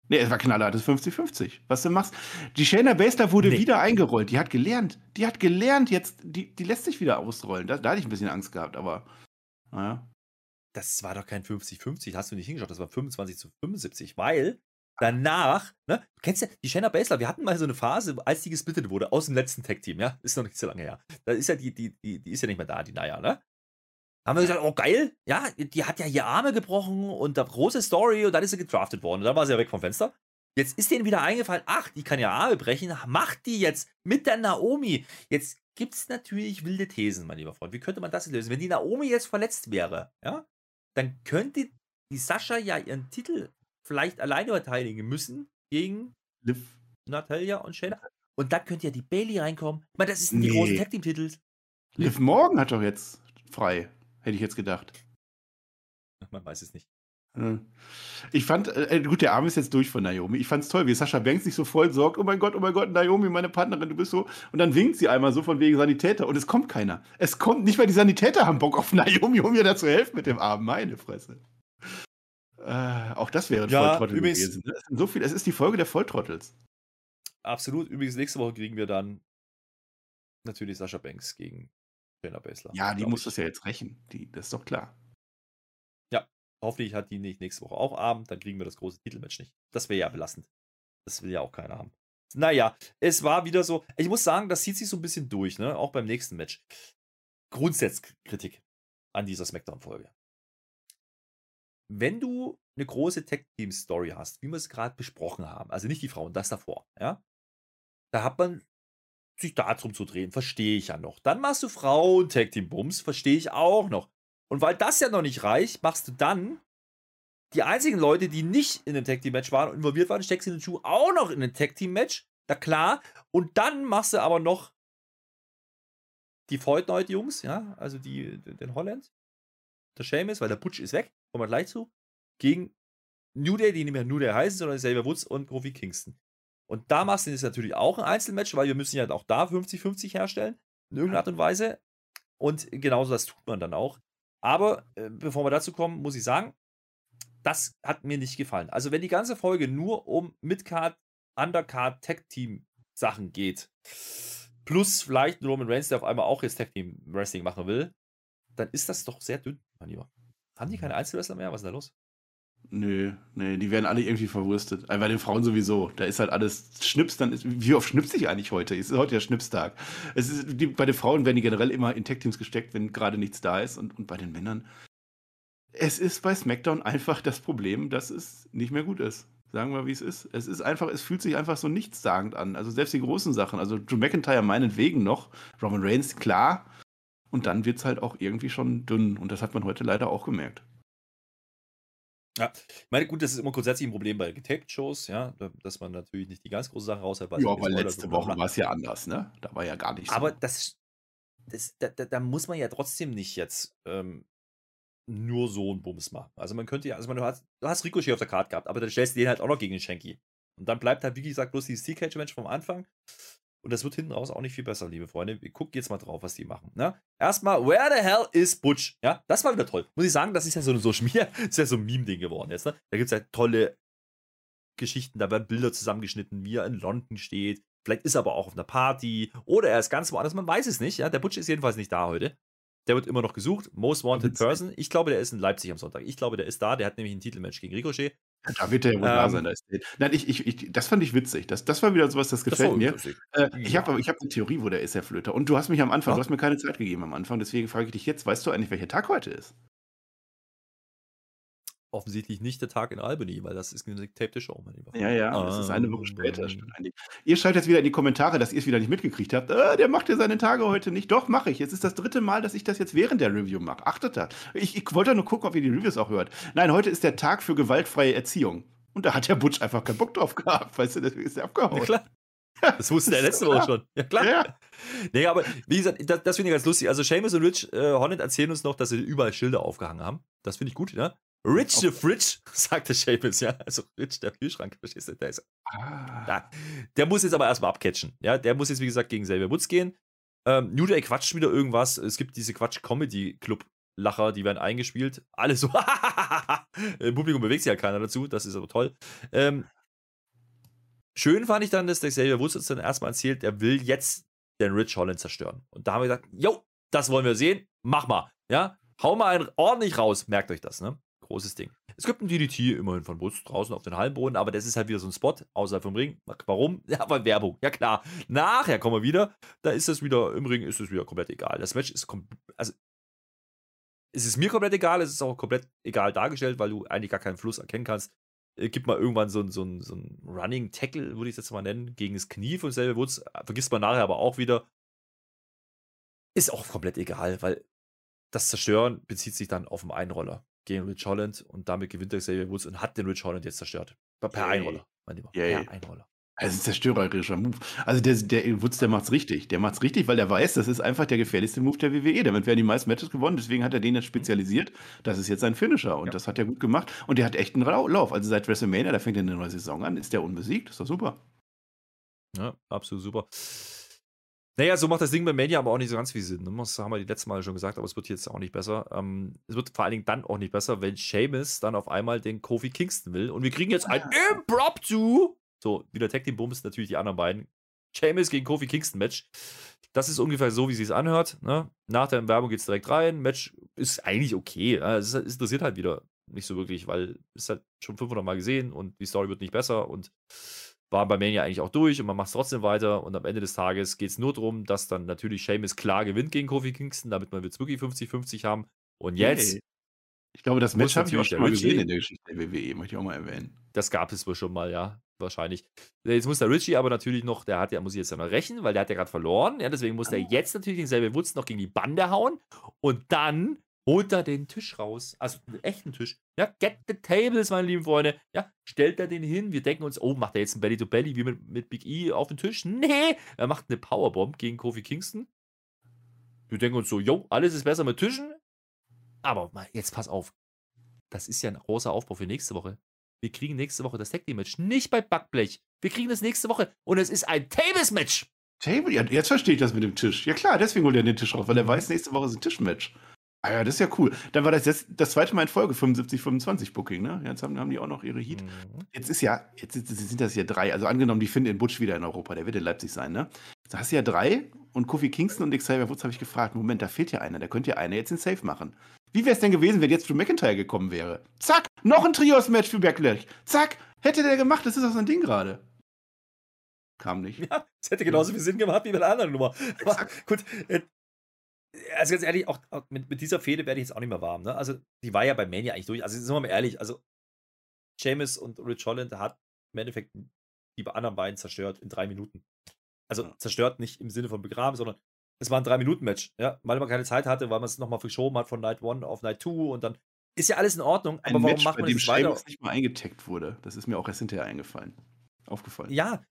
[SPEAKER 3] Nee, es war knallhart, das 50-50. Was du machst. Die Shayna Baszler wurde nee. wieder eingerollt. Die hat gelernt. Die hat gelernt, jetzt, die, die lässt sich wieder ausrollen. Da, da hatte ich ein bisschen Angst gehabt, aber naja.
[SPEAKER 2] Das war doch kein 50-50, hast du nicht hingeschaut, das war 25 zu 75, weil danach, ne, kennst du die Shayna Baszler, wir hatten mal so eine Phase, als die gesplittet wurde aus dem letzten Tag-Team, ja, ist noch nicht so lange her. Da ist ja die, die, die, die ist ja nicht mehr da, die Naya, ne? haben wir gesagt, oh geil, ja, die hat ja hier Arme gebrochen und da große Story und dann ist sie gedraftet worden und dann war sie ja weg vom Fenster. Jetzt ist denen wieder eingefallen, ach, die kann ja Arme brechen, macht die jetzt mit der Naomi. Jetzt gibt es natürlich wilde Thesen, mein lieber Freund. Wie könnte man das lösen? Wenn die Naomi jetzt verletzt wäre, ja, dann könnte die Sascha ja ihren Titel vielleicht alleine verteidigen müssen gegen Liv. Natalia und Shayna. Und dann könnte ja die Bailey reinkommen. Ich meine, das ist nee. die großen Tag Team Titel.
[SPEAKER 3] Liv Morgan hat doch jetzt frei. Hätte ich jetzt gedacht.
[SPEAKER 2] Man weiß es nicht.
[SPEAKER 3] Ich fand, äh, gut, der Arm ist jetzt durch von Naomi. Ich fand es toll, wie Sascha Banks sich so voll sorgt. Oh mein Gott, oh mein Gott, Naomi, meine Partnerin, du bist so. Und dann winkt sie einmal so von wegen Sanitäter. Und es kommt keiner. Es kommt nicht mal die Sanitäter haben Bock auf Naomi, um ihr da zu helfen mit dem Arm. Meine Fresse. Äh, auch das wäre ein ja, Volltrottel übrigens, gewesen. Es, so viel, es ist die Folge der Volltrottels.
[SPEAKER 2] Absolut. Übrigens, nächste Woche kriegen wir dann natürlich Sascha Banks gegen Shayna Baszler.
[SPEAKER 3] Ja, die muss ich. das ja jetzt rächen. Die, das ist doch klar.
[SPEAKER 2] Hoffentlich hat die nicht nächste Woche auch Abend, dann kriegen wir das große Titelmatch nicht. Das wäre ja belastend. Das will ja auch keiner haben. Naja, es war wieder so. Ich muss sagen, das zieht sich so ein bisschen durch, ne? Auch beim nächsten Match. Grundsatzkritik an dieser Smackdown-Folge. Wenn du eine große Tech-Team-Story hast, wie wir es gerade besprochen haben, also nicht die Frauen, das davor, ja, da hat man sich darum zu drehen, verstehe ich ja noch. Dann machst du Frauen Tag Team Bums, verstehe ich auch noch. Und weil das ja noch nicht reicht, machst du dann die einzigen Leute, die nicht in einem Tag Team Match waren und involviert waren, steckst du den Schuh auch noch in ein Tag Team Match. Na klar. Und dann machst du aber noch die Voidnight Jungs, ja, also die, den Holland, der Seamus, weil der Butch ist weg, kommen wir gleich zu, gegen New Day, die nicht mehr New Day heißen, sondern Xavier Woods und Kofi Kingston. Und da machst du jetzt natürlich auch ein Einzelmatch, weil wir müssen ja auch da 50-50 herstellen, in irgendeiner Art und Weise. Und genauso das tut man dann auch. Aber äh, bevor wir dazu kommen, muss ich sagen, das hat mir nicht gefallen. Also wenn die ganze Folge nur um Midcard, Undercard, Tag Team Sachen geht, plus vielleicht Roman Reigns, der auf einmal auch jetzt Tag Team Wrestling machen will, dann ist das doch sehr dünn, mein Lieber. Haben die keine Einzelwrestler mehr? Was ist da los?
[SPEAKER 3] Nö, nee, die werden alle irgendwie verwurstet. Also bei den Frauen sowieso. Da ist halt alles Schnips, dann ist, wie oft schnipse ich eigentlich heute? Es ist heute der Schnipstag. Es ist, die, bei den Frauen werden die generell immer in Tech-Teams gesteckt, wenn gerade nichts da ist. Und, und bei den Männern, es ist bei SmackDown einfach das Problem, dass es nicht mehr gut ist. Sagen wir, wie es ist. Es ist einfach, es fühlt sich einfach so nichtssagend an. Also selbst die großen Sachen, also Drew McIntyre meinetwegen noch, Roman Reigns, klar. Und dann wird es halt auch irgendwie schon dünn. Und das hat man heute leider auch gemerkt.
[SPEAKER 2] Ja, ich meine, gut, das ist immer grundsätzlich ein Problem bei Getaped-Shows, ja, dass man natürlich nicht die ganz große Sache raushält.
[SPEAKER 3] Ja, aber letzte Woche war es ja anders, ne? Da war ja gar nichts.
[SPEAKER 2] Aber so. das, das da, da, muss man ja trotzdem nicht jetzt ähm, nur so einen Bums machen. Also man könnte ja, also man, du hast, du hast Ricochet auf der Karte gehabt, aber dann stellst du den halt auch noch gegen den Shanky. Und dann bleibt halt, wie gesagt, bloß dieses Steel Cage-Match vom Anfang. Und das wird hinten raus auch nicht viel besser, liebe Freunde. Guckt jetzt mal drauf, was die machen. Ne? Erstmal, where the hell is Butch? Ja, das war wieder toll. Muss ich sagen, das ist ja so ein Social [laughs] Media, ist ja so ein Meme-Ding geworden jetzt. Ne? Da gibt es ja tolle Geschichten, da werden Bilder zusammengeschnitten, wie er in London steht. Vielleicht ist er aber auch auf einer Party oder er ist ganz woanders, man weiß es nicht. Ja? Der Butch ist jedenfalls nicht da heute. Der wird immer noch gesucht. Most Wanted Person. Ich glaube, der ist in Leipzig am Sonntag. Ich glaube, der ist da. Der hat nämlich ein Titelmatch gegen Ricochet.
[SPEAKER 3] Da wird der ja wohl ähm, da sein. Nein, ich, ich, ich, das fand ich witzig. Das, das war wieder sowas, das gefällt das mir. Äh, ich ja. habe ich hab eine Theorie, wo der ist, Herr Flöter. Und du hast mich am Anfang, ja. du hast mir keine Zeit gegeben am Anfang. Deswegen frage ich dich jetzt, weißt du eigentlich, welcher Tag heute ist?
[SPEAKER 2] Offensichtlich nicht der Tag in Albany, weil das ist eine getapte Show,
[SPEAKER 3] mein Lieber. Ja, ja, das ist eine Woche später. Ähm. Ihr schreibt jetzt wieder in die Kommentare, dass ihr es wieder nicht mitgekriegt habt. Äh, der macht ja seine Tage heute nicht. Doch, mache ich. Jetzt ist das dritte Mal, dass ich das jetzt während der Review mache. Achtet da. Ich, ich wollte nur gucken, ob ihr die Reviews auch hört. Nein, heute ist der Tag für gewaltfreie Erziehung. Und da hat der Butch einfach keinen Bock drauf gehabt, weißt du, deswegen ist er abgehauen. Ja,
[SPEAKER 2] klar. Das wusste der letzte Woche schon. Ja, klar. Ja. Nee, aber wie gesagt, das, das finde ich ganz lustig. Also, Seamus und Rich äh, Holland erzählen uns noch, dass sie überall Schilder aufgehangen haben. Das finde ich gut, ja. Rich the Fridge, sagte Seamus, ja. Also Rich, der Kühlschrank, verstehst du? Der, ist, ah. der muss jetzt aber erstmal abcatchen. Ja, der muss jetzt, wie gesagt, gegen Xavier Woods gehen. Ähm, New Day quatscht wieder irgendwas. Es gibt diese Quatsch-Comedy-Club-Lacher, die werden eingespielt. Alle so, [laughs] im Publikum bewegt sich ja keiner dazu, das ist aber toll. Ähm, schön fand ich dann, dass der Xavier Woods uns dann erstmal erzählt, er will jetzt den Rich Holland zerstören. Und da haben wir gesagt, jo, das wollen wir sehen, mach mal. Ja, hau mal einen ordentlich raus, merkt euch das, ne? Großes Ding. Es gibt ein DDT immerhin von Woods draußen auf den Hallenboden, aber das ist halt wieder so ein Spot außerhalb vom Ring. Warum? [laughs] Ja, weil Werbung. Ja klar. Nachher kommen wir wieder. Da ist es wieder, im Ring ist es wieder komplett egal. Das Match ist komplett, also es ist mir komplett egal, es ist auch komplett egal dargestellt, weil du eigentlich gar keinen Fluss erkennen kannst. Es gibt mal irgendwann so ein, so ein, so ein Running Tackle, würde ich es jetzt mal nennen, gegen das Knie von Selbe Woods. Vergisst man nachher aber auch wieder. Ist auch komplett egal, weil das Zerstören bezieht sich dann auf den Einroller gegen Rich Holland und damit gewinnt der Xavier Woods und hat den Rich Holland jetzt zerstört. Per yeah. Einroller, mein Lieber. Yeah. Per Einroller.
[SPEAKER 3] Das ist ein zerstörerischer Move. Also der, der Woods, der macht's richtig. Der macht's richtig, weil er weiß, das ist einfach der gefährlichste Move der WWE. Damit werden die meisten Matches gewonnen. Deswegen hat er den jetzt mhm. spezialisiert. Das ist jetzt sein Finisher. Und ja. das hat er gut gemacht. Und der hat echt einen Lauf. Also seit WrestleMania, da fängt er eine neue Saison an, ist der unbesiegt. ist doch super.
[SPEAKER 2] Ja, absolut super. Naja, so macht das Ding bei Mania aber auch nicht so ganz viel Sinn. Ne? Das haben wir die letzten Mal schon gesagt, aber es wird jetzt auch nicht besser. Ähm, es wird vor allen Dingen dann auch nicht besser, wenn Seamus dann auf einmal den Kofi Kingston will. Und wir kriegen jetzt ein Impromptu. So, wieder Tag Team Bums, natürlich die anderen beiden. Seamus gegen Kofi Kingston Match. Das ist ungefähr so, wie sie es anhört. Ne? Nach der Werbung geht es direkt rein. Match ist eigentlich okay. Es, ist, es interessiert halt wieder nicht so wirklich, weil es halt schon 500 Mal gesehen und die Story wird nicht besser und war bei Mania eigentlich auch durch und man macht es trotzdem weiter. Und am Ende des Tages geht es nur darum, dass dann natürlich Seamus klar gewinnt gegen Kofi Kingston, damit wir es wirklich 50-50 haben. Und jetzt. Hey.
[SPEAKER 3] Ich glaube, das Match habe ich auch schon mal gesehen in der Geschichte der WWE, möchte ich auch mal erwähnen.
[SPEAKER 2] Das gab es wohl schon mal, ja, wahrscheinlich. Jetzt muss der Richie aber natürlich noch, der hat ja, muss ich jetzt ja noch rächen, weil der hat ja gerade verloren. Ja, deswegen muss der ah. jetzt natürlich denselben Wutz noch gegen die Bande hauen. Und dann holt er den Tisch raus, also einen echten Tisch. Ja, get the tables, meine lieben Freunde. Ja, stellt er den hin. Wir denken uns, oh, macht er jetzt ein Belly to Belly wie mit, mit Big E auf den Tisch? Nee, er macht eine Powerbomb gegen Kofi Kingston. Wir denken uns so, jo, alles ist besser mit Tischen. Aber mal, jetzt pass auf. Das ist ja ein großer Aufbau für nächste Woche. Wir kriegen nächste Woche das Tag Team Match, nicht bei Backblech. Wir kriegen das nächste Woche und es ist ein Tables Match.
[SPEAKER 3] Table? Ja, jetzt verstehe ich das mit dem Tisch. Ja klar, deswegen holt er den Tisch raus, weil er weiß, nächste Woche ist ein Tischmatch. Ah ja, das ist ja cool. Dann war das jetzt das zweite Mal in Folge 75, 25 Booking, ne? Jetzt haben, haben die auch noch ihre Heat. Mhm. Jetzt ist ja, jetzt sind das ja drei. Also angenommen, die finden den Butch wieder in Europa, der wird in Leipzig sein, ne? Da hast du ja drei und Kofi Kingston und Xavier Woods habe ich gefragt. Moment, da fehlt ja einer, da könnte ja einer jetzt den Safe machen. Wie wäre es denn gewesen, wenn jetzt Drew McIntyre gekommen wäre? Zack, noch ein Trios-Match für Backlash. Zack, hätte der gemacht, das ist doch so ein Ding gerade. Kam nicht.
[SPEAKER 2] Ja, es hätte genauso viel Sinn gemacht wie bei der anderen Nummer. Aber gut, äh, also ganz ehrlich, auch, auch mit, mit, dieser Fehde werde ich jetzt auch nicht mehr warm. Ne? Also, die war ja bei Mania eigentlich durch. Also, sind wir mal ehrlich, also Seamus und Rich Holland hat im Endeffekt die anderen beiden zerstört in drei Minuten. Also zerstört nicht im Sinne von begraben, sondern es war ein Drei-Minuten-Match. Ja? Weil man keine Zeit hatte, weil man es nochmal verschoben hat von Night 1 auf Night 2 und dann ist ja alles in Ordnung.
[SPEAKER 3] Ein aber warum Match, macht man bei dem das weiter? nicht mal eingetaggt wurde. Das ist mir auch erst hinterher eingefallen. Aufgefallen.
[SPEAKER 2] Ja,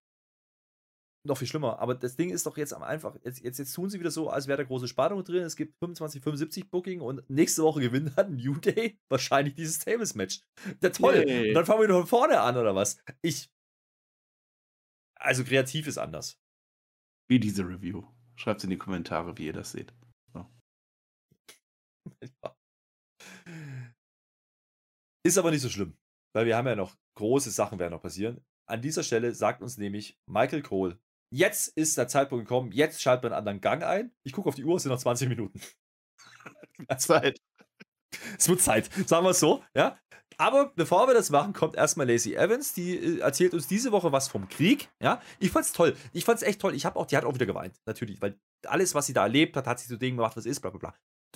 [SPEAKER 2] noch viel schlimmer. Aber das Ding ist doch jetzt am einfach. Jetzt, jetzt, jetzt tun sie wieder so, als wäre da große Spannung drin. Es gibt 25, 75 Booking und nächste Woche gewinnt dann New Day [laughs] wahrscheinlich dieses Tables-Match. Der toll. Yay. Und dann fangen wir von vorne an, oder was? Ich. Also kreativ ist anders.
[SPEAKER 3] Wie diese Review. Schreibt es in die Kommentare, wie ihr das seht. So. [laughs]
[SPEAKER 2] Ist aber nicht so schlimm, weil wir haben ja noch große Sachen werden noch passieren. An dieser Stelle sagt uns nämlich Michael Cole, Jetzt ist der Zeitpunkt gekommen, jetzt schaltet man einen anderen Gang ein. Ich gucke auf die Uhr, es sind noch 20 Minuten. [laughs] Zeit. Es wird Zeit, sagen wir es so, ja. Aber bevor wir das machen, kommt erstmal Lacey Evans, die äh, erzählt uns diese Woche was vom Krieg, ja. Ich fand's toll. Ich fand's echt toll. Ich habe auch, die hat auch wieder geweint, natürlich, weil alles, was sie da erlebt hat, hat sie zu dem gemacht, was ist, bla bla bla.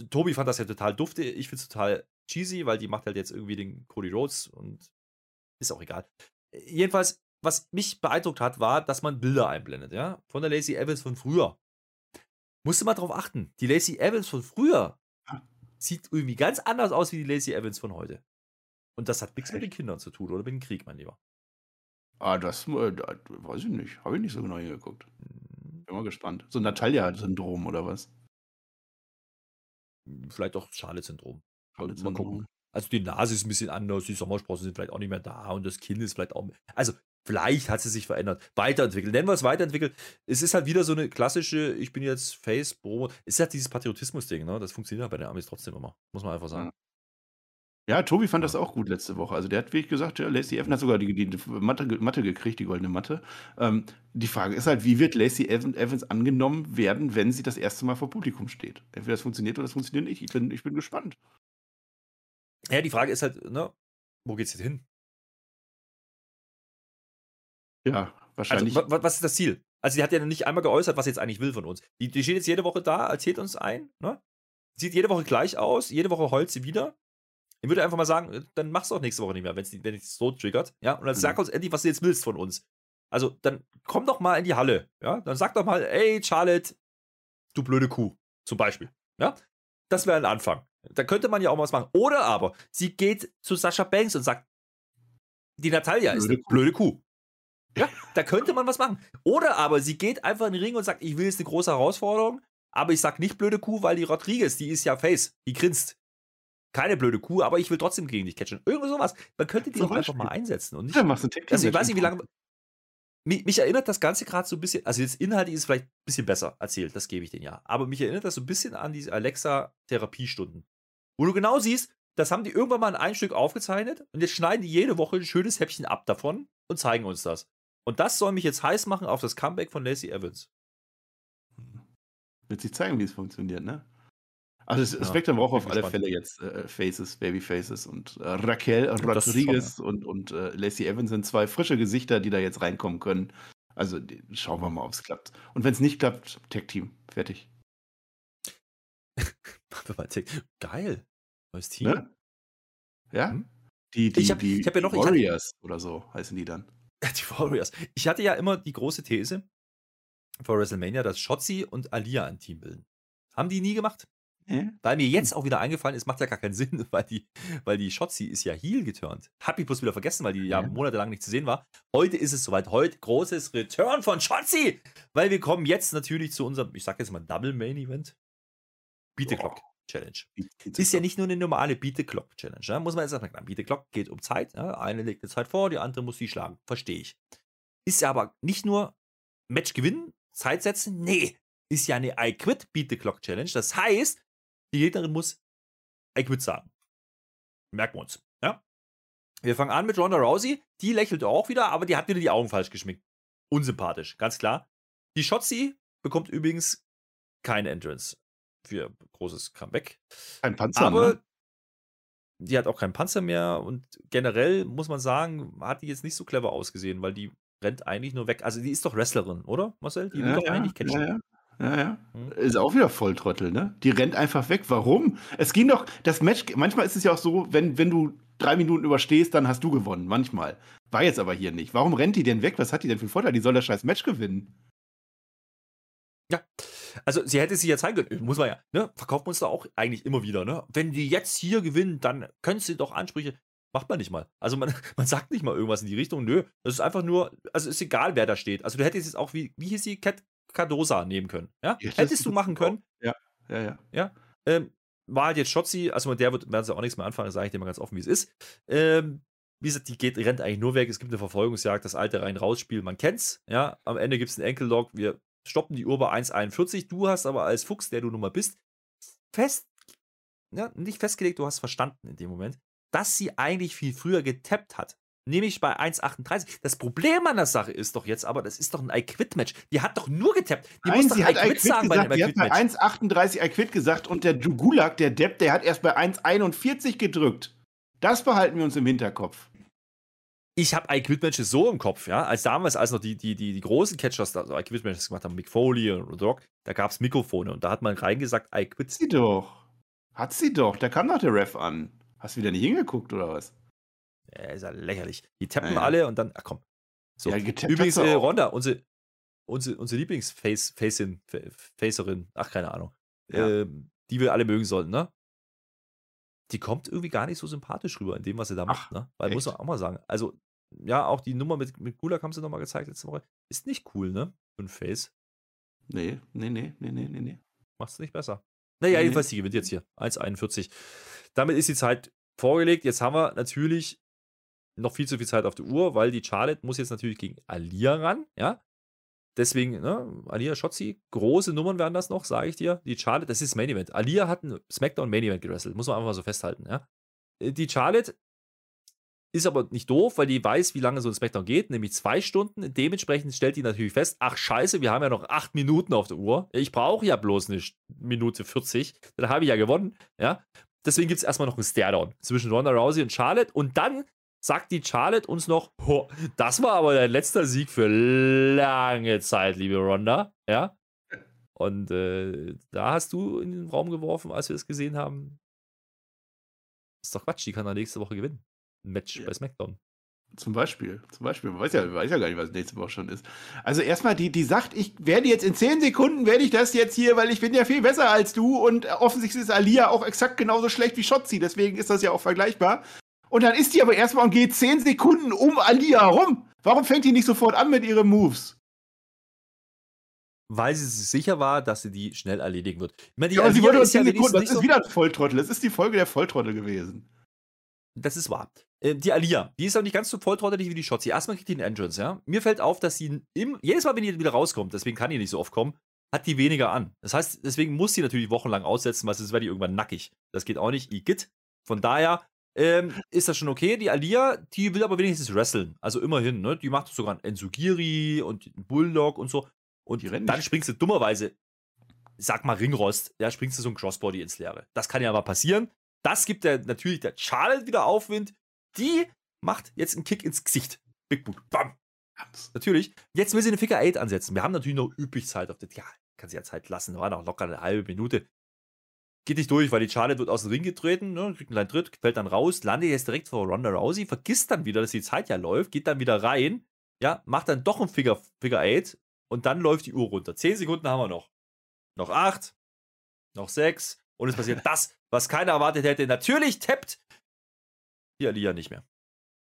[SPEAKER 2] Tobi fand das ja total dufte. Ich find's total cheesy, weil die macht halt jetzt irgendwie den Cody Rhodes und ist auch egal. Jedenfalls, was mich beeindruckt hat, war, dass man Bilder einblendet, ja, von der Lacey Evans von früher. Musste mal drauf achten. Die Lacey Evans von früher sieht irgendwie ganz anders aus wie die Lacey Evans von heute. Und das hat nichts mit den Kindern zu tun oder mit dem Krieg, mein Lieber.
[SPEAKER 3] Ah, das, äh, weiß ich nicht. Habe ich nicht so genau hingeguckt. Hm. Bin mal gespannt. So ein Natalia-Syndrom oder was?
[SPEAKER 2] Vielleicht auch Charlotte-Syndrom. Charlotte mal gucken. Also die Nase ist ein bisschen anders, die Sommersprossen sind vielleicht auch nicht mehr da und das Kinn ist vielleicht auch. Also vielleicht hat sie sich verändert. Weiterentwickelt. Nennen wir es weiterentwickelt. Es ist halt wieder so eine klassische, ich bin jetzt Face, Promo. Es ist halt dieses Patriotismus-Ding, ne? Das funktioniert halt bei den Amis trotzdem immer. Muss man einfach sagen.
[SPEAKER 3] Ja, Tobi fand das auch gut letzte Woche. Also der hat wirklich gesagt, ja, Lacey Evans hat sogar die, die Matte, Matte gekriegt, die goldene Matte. Ähm, die Frage ist halt, wie wird Lacey Evans angenommen werden, wenn sie das erste Mal vor Publikum steht? Entweder das funktioniert oder das funktioniert nicht. Ich bin, ich bin gespannt.
[SPEAKER 2] Ja, die Frage ist halt, ne, wo geht's jetzt hin?
[SPEAKER 3] Ja, wahrscheinlich.
[SPEAKER 2] Also, was ist das Ziel? Also, sie hat ja nicht einmal geäußert, was sie jetzt eigentlich will von uns. Die, die steht jetzt jede Woche da, erzählt uns ein, ne? Sieht jede Woche gleich aus, jede Woche heult sie wieder. Ich würde einfach mal sagen, äh, dann machst du auch nächste Woche nicht mehr, wenn's, wenn es so triggert. Ja, und dann mhm. sag uns endlich, was du jetzt willst von uns. Also, dann komm doch mal in die Halle. Ja, dann sag doch mal, ey, Charlotte, du blöde Kuh. Zum Beispiel. Ja, das wäre ein Anfang. Da könnte man ja auch mal was machen. Oder aber, sie geht zu Sascha Banks und sagt, die Natalia blöde ist eine Kuh. blöde Kuh. Ja, da könnte man was machen. Oder aber sie geht einfach in den Ring und sagt, ich will jetzt eine große Herausforderung, aber ich sag nicht blöde Kuh, weil die Rodriguez, die ist ja Face, die grinst. Keine blöde Kuh, aber ich will trotzdem gegen dich catchen. Irgendwo sowas. Man könnte die auch einfach mal einsetzen. Und nicht,
[SPEAKER 3] ja, machst du
[SPEAKER 2] also ich weiß nicht, wie lange. Mich, mich erinnert das Ganze gerade so ein bisschen, also jetzt inhaltlich ist es vielleicht ein bisschen besser erzählt, das gebe ich denen ja. Aber mich erinnert das so ein bisschen an diese Alexa-Therapiestunden. Wo du genau siehst, das haben die irgendwann mal in ein Stück aufgezeichnet und jetzt schneiden die jede Woche ein schönes Häppchen ab davon und zeigen uns das. Und das soll mich jetzt heiß machen auf das Comeback von Lacey Evans.
[SPEAKER 3] Wird sich zeigen, wie es funktioniert, ne? Also das ja, Spectrum braucht auf alle Fälle jetzt äh, Faces, Baby Faces und äh, Raquel Rodriguez ja. und, und äh, Lacey Evans sind zwei frische Gesichter, die da jetzt reinkommen können. Also die, schauen wir mal, ob es klappt. Und wenn es nicht klappt, Tech Team, fertig. [laughs]
[SPEAKER 2] Geil. Neues Team. Ne?
[SPEAKER 3] Ja? Hm? Die, die,
[SPEAKER 2] ich hab,
[SPEAKER 3] die,
[SPEAKER 2] ich hab ja noch,
[SPEAKER 3] Warriors hatte, oder so heißen die dann. [laughs]
[SPEAKER 2] Die Warriors. Ich hatte ja immer die große These vor WrestleMania, dass Shotzi und Alia ein Team bilden. Haben die nie gemacht? Ja. Weil mir jetzt auch wieder eingefallen ist, macht ja gar keinen [laughs] Sinn, weil die, weil die Shotzi ist ja heel geturnt. Hab ich bloß wieder vergessen, weil die ja, ja monatelang nicht zu sehen war. Heute ist es soweit. Heute großes Return von Shotzi. Weil wir kommen jetzt natürlich zu unserem, ich sag jetzt mal Double Main Event. Beat the Challenge. Ist ja nicht nur eine normale Beat the Clock Challenge. Ne? Muss man jetzt sagen, Beat the Clock geht um Zeit. Ne? Eine legt eine Zeit vor, die andere muss sie schlagen. Verstehe ich. Ist ja aber nicht nur Match gewinnen, Zeit setzen. Nee, ist ja eine I Quit Beat the Clock Challenge. Das heißt, die Gegnerin muss I Quit sagen. Merken wir uns. Ja? Wir fangen an mit Ronda Rousey. Die lächelt auch wieder, aber die hat wieder die Augen falsch geschminkt. Unsympathisch, ganz klar. Die Shotzi bekommt übrigens keine Entrance für großes Comeback.
[SPEAKER 3] Kein Panzer,
[SPEAKER 2] aber ne? die hat auch keinen Panzer mehr und generell muss man sagen, hat die jetzt nicht so clever ausgesehen, weil die rennt eigentlich nur weg. Also die ist doch Wrestlerin, oder Marcel? Die will
[SPEAKER 3] ja,
[SPEAKER 2] doch
[SPEAKER 3] ja,
[SPEAKER 2] eigentlich catchen.
[SPEAKER 3] Ja, ja. Ja, ja. Hm. Ist auch wieder Volltrottel, ne? Die rennt einfach weg. Warum? Es ging doch, das Match, manchmal ist es ja auch so, wenn, wenn du drei Minuten überstehst, dann hast du gewonnen. Manchmal. War jetzt aber hier nicht. Warum rennt die denn weg? Was hat die denn für Vorteil? Die soll das scheiß Match gewinnen.
[SPEAKER 2] Ja, also sie hätte sich ja zeigen können, muss man ja, ne? Verkauft man uns da auch eigentlich immer wieder, ne? Wenn die jetzt hier gewinnen, dann können sie doch Ansprüche. Macht man nicht mal. Also man, [laughs] man sagt nicht mal irgendwas in die Richtung, nö. Das ist einfach nur, also ist egal, wer da steht. Also du hättest jetzt auch, wie, wie hieß sie, Cat Cardosa nehmen können. Ja? ja Hättest du machen können.
[SPEAKER 3] Ja, ja, ja.
[SPEAKER 2] Ja. Ähm, war halt jetzt Schotzi, also mit der wird, werden sie auch nichts mehr anfangen, sage ich dir mal ganz offen, wie es ist. Ähm, wie gesagt, die geht, rennt eigentlich nur weg. Es gibt eine Verfolgungsjagd, das alte rein-raus-Spiel, man kennt's. Ja, am Ende gibt es einen Enkellog. Wir stoppen die Uhr bei 1,41. Du hast aber als Fuchs, der du nun mal bist, fest, ja, nicht festgelegt, du hast verstanden in dem Moment, dass sie eigentlich viel früher getappt hat. Nämlich bei 1,38. Das Problem an der Sache ist doch jetzt aber, das ist doch ein I-Quit-Match. Die hat doch nur getappt. Die
[SPEAKER 3] Nein, muss sie doch I-Quit sagen gesagt, bei einem Die hat bei 1,38 I-Quit gesagt und der Jugulak, der Depp, der hat erst bei 1,41 gedrückt. Das behalten wir uns im Hinterkopf
[SPEAKER 2] ich habe I-Quit-Matches so im Kopf, ja, als damals, als noch die, die, die, die großen Catchers da so I-Quit-Matches gemacht haben, Mick Foley und Rock, da gab es Mikrofone und da hat man reingesagt, I-Quit.
[SPEAKER 3] Hat sie doch. Hat sie doch. Da kam doch der Ref an. Hast du wieder nicht hingeguckt oder was?
[SPEAKER 2] Ja, ist ja lächerlich. Die tappen ja, ja. alle und dann, ach komm. So.
[SPEAKER 3] Ja,
[SPEAKER 2] Übrigens, äh, Ronda, unsere, unsere, unsere Lieblingsfacerin, Facerin, ach, keine Ahnung, äh, die wir alle mögen sollten, ne? Die kommt irgendwie gar nicht so sympathisch rüber in dem, was sie da macht, ne? Weil, echt? muss man auch mal sagen. Also, ja, auch die Nummer mit, mit Gulak haben sie nochmal gezeigt letzte Woche. Ist nicht cool, ne? Für ein Face.
[SPEAKER 3] Nee, nee, nee, nee, nee, nee, nee.
[SPEAKER 2] Macht's nicht besser. Naja, nee, jedenfalls, die gewinnt jetzt hier. 1,41. Damit ist die Zeit vorgelegt. Jetzt haben wir natürlich noch viel zu viel Zeit auf der Uhr, weil die Charlotte muss jetzt natürlich gegen Alia ran, ja. Deswegen, ne, Alia Schotzi, große Nummern werden das noch, sage ich dir. Die Charlotte, das ist Main Event. Alia hat ein SmackDown Main Event gewrestelt, muss man einfach mal so festhalten, ja. Äh, die Charlotte ist aber nicht doof, weil die weiß, wie lange so ein Smackdown geht, nämlich zwei Stunden. Dementsprechend stellt die natürlich fest, ach scheiße, wir haben ja noch acht Minuten auf der Uhr. Ich brauche ja bloß eine Minute 40. Dann habe ich ja gewonnen. Ja? Deswegen gibt es erstmal noch einen Stairdown zwischen Ronda Rousey und Charlotte. Und dann sagt die Charlotte uns noch, das war aber dein letzter Sieg für lange Zeit, liebe Ronda. Ja? Und äh, da hast du in den Raum geworfen, als wir das gesehen haben. ist doch Quatsch, die kann er nächste Woche gewinnen Match ja. bei SmackDown.
[SPEAKER 3] Zum Beispiel, zum Beispiel. Man weiß ja, weiß ja gar nicht, was nächste Woche schon ist. Also erstmal, die, die sagt, ich werde jetzt in 10 Sekunden, werde ich das jetzt hier, weil ich bin ja viel besser als du und offensichtlich ist Alia auch exakt genauso schlecht wie Shotzi, deswegen ist das ja auch vergleichbar. Und dann ist die aber erstmal und geht 10 Sekunden um Alia herum. Warum fängt die nicht sofort an mit ihren Moves?
[SPEAKER 2] Weil sie sich sicher war, dass sie die schnell erledigen wird. Ich
[SPEAKER 3] meine, die ja, sie wollte uns ja Sekunden, das ist so wieder ein Volltrottel. Das ist die Folge der Volltrottel gewesen.
[SPEAKER 2] Das ist wahr. Äh, die Alia, die ist auch nicht ganz so volltrottelig wie die Shotzi. Erstmal kriegt die einen Entrance, ja. Mir fällt auf, dass sie im, jedes Mal, wenn die wieder rauskommt, deswegen kann die nicht so oft kommen, hat die weniger an. Das heißt, deswegen muss sie natürlich wochenlang aussetzen, weil sonst wäre die irgendwann nackig. Das geht auch nicht. Igitt. Von daher ähm, ist das schon okay. Die Alia, die will aber wenigstens wresteln. Also immerhin, ne? Die macht sogar einen Enzugiri und einen Bulldog und so. Und dann springst du dummerweise, sag mal Ringrost, ja, springst du so ein Crossbody ins Leere. Das kann ja aber passieren. Das gibt der natürlich der Charlotte wieder Aufwind. Die macht jetzt einen Kick ins Gesicht. Big Boot. Bam. Natürlich. Jetzt will sie eine Figure 8 ansetzen. Wir haben natürlich noch üblich Zeit auf der. Ja, kann sie ja Zeit lassen. War noch locker eine halbe Minute. Geht nicht durch, weil die Charlotte wird aus dem Ring getreten, ne, kriegt einen kleinen Tritt, fällt dann raus, landet jetzt direkt vor Ronda Rousey, vergisst dann wieder, dass die Zeit ja läuft, geht dann wieder rein, ja, macht dann doch ein Figure, Figure 8 und dann läuft die Uhr runter. Zehn Sekunden haben wir noch. Noch acht, noch sechs und es passiert [laughs] das, was keiner erwartet hätte. Natürlich tappt die Alia nicht mehr.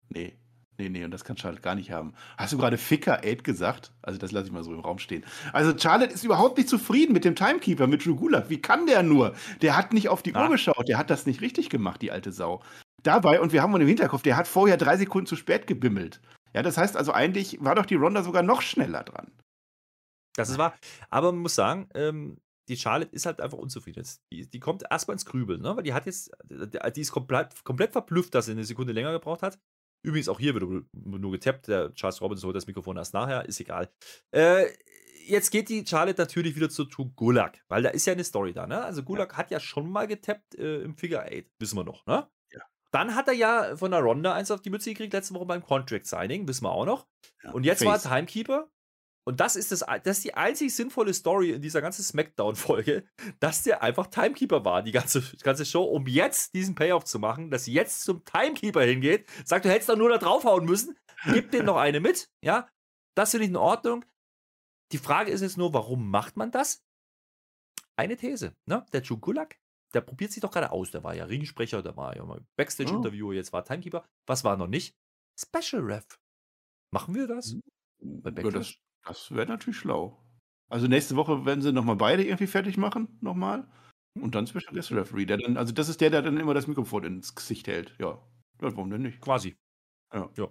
[SPEAKER 3] Nee, nee, nee, und das kann Charlotte gar nicht haben. Hast du gerade Ficker 8 gesagt? Also, das lasse ich mal so im Raum stehen. Also, Charlotte ist überhaupt nicht zufrieden mit dem Timekeeper, mit Drew Gulak. Wie kann der nur? Der hat nicht auf die ah. Uhr geschaut, der hat das nicht richtig gemacht, die alte Sau. Dabei, und wir haben uns im Hinterkopf, der hat vorher drei Sekunden zu spät gebimmelt. Ja, das heißt also, eigentlich war doch die Ronda sogar noch schneller dran.
[SPEAKER 2] Das ist wahr. Aber man muss sagen, ähm, die Charlotte ist halt einfach unzufrieden. Die, die kommt erstmal ins Grübeln, ne? weil die hat jetzt, die ist komplett, komplett verblüfft, dass sie eine Sekunde länger gebraucht hat. Übrigens auch hier wird nur getappt. Der Charles Robinson holt das Mikrofon erst nachher, ist egal. Äh, jetzt geht die Charlotte natürlich wieder zu True Gulag, weil da ist ja eine Story da. Ne? Also Gulag ja. hat ja schon mal getappt äh, im Figure 8, wissen wir noch. Ne? Ja. Dann hat er ja von der Ronda eins auf die Mütze gekriegt, letzte Woche beim Contract Signing, wissen wir auch noch. Ja, Und jetzt Face. war Timekeeper und das ist, das, das ist die einzig sinnvolle Story in dieser ganzen Smackdown-Folge, [laughs] dass der einfach Timekeeper war, die ganze, ganze Show, um jetzt diesen Payoff zu machen, dass sie jetzt zum Timekeeper hingeht, sagt, du hättest doch nur da draufhauen müssen, gib dem noch eine mit, ja, das finde ich in Ordnung. Die Frage ist jetzt nur, warum macht man das? Eine These, ne? Der Jugulak, der probiert sich doch gerade aus, der war ja Ringsprecher, der war ja mal Backstage-Interviewer, jetzt war Timekeeper. Was war noch nicht? Special Ref. Machen wir das? Hm.
[SPEAKER 3] Bei Backlash? Das wäre natürlich schlau. Also nächste Woche werden sie nochmal beide irgendwie fertig machen, nochmal. Und dann Special Guest Referee. Der dann, also das ist der, der dann immer das Mikrofon ins Gesicht hält. Ja. Warum denn nicht?
[SPEAKER 2] Quasi. Ja. ja.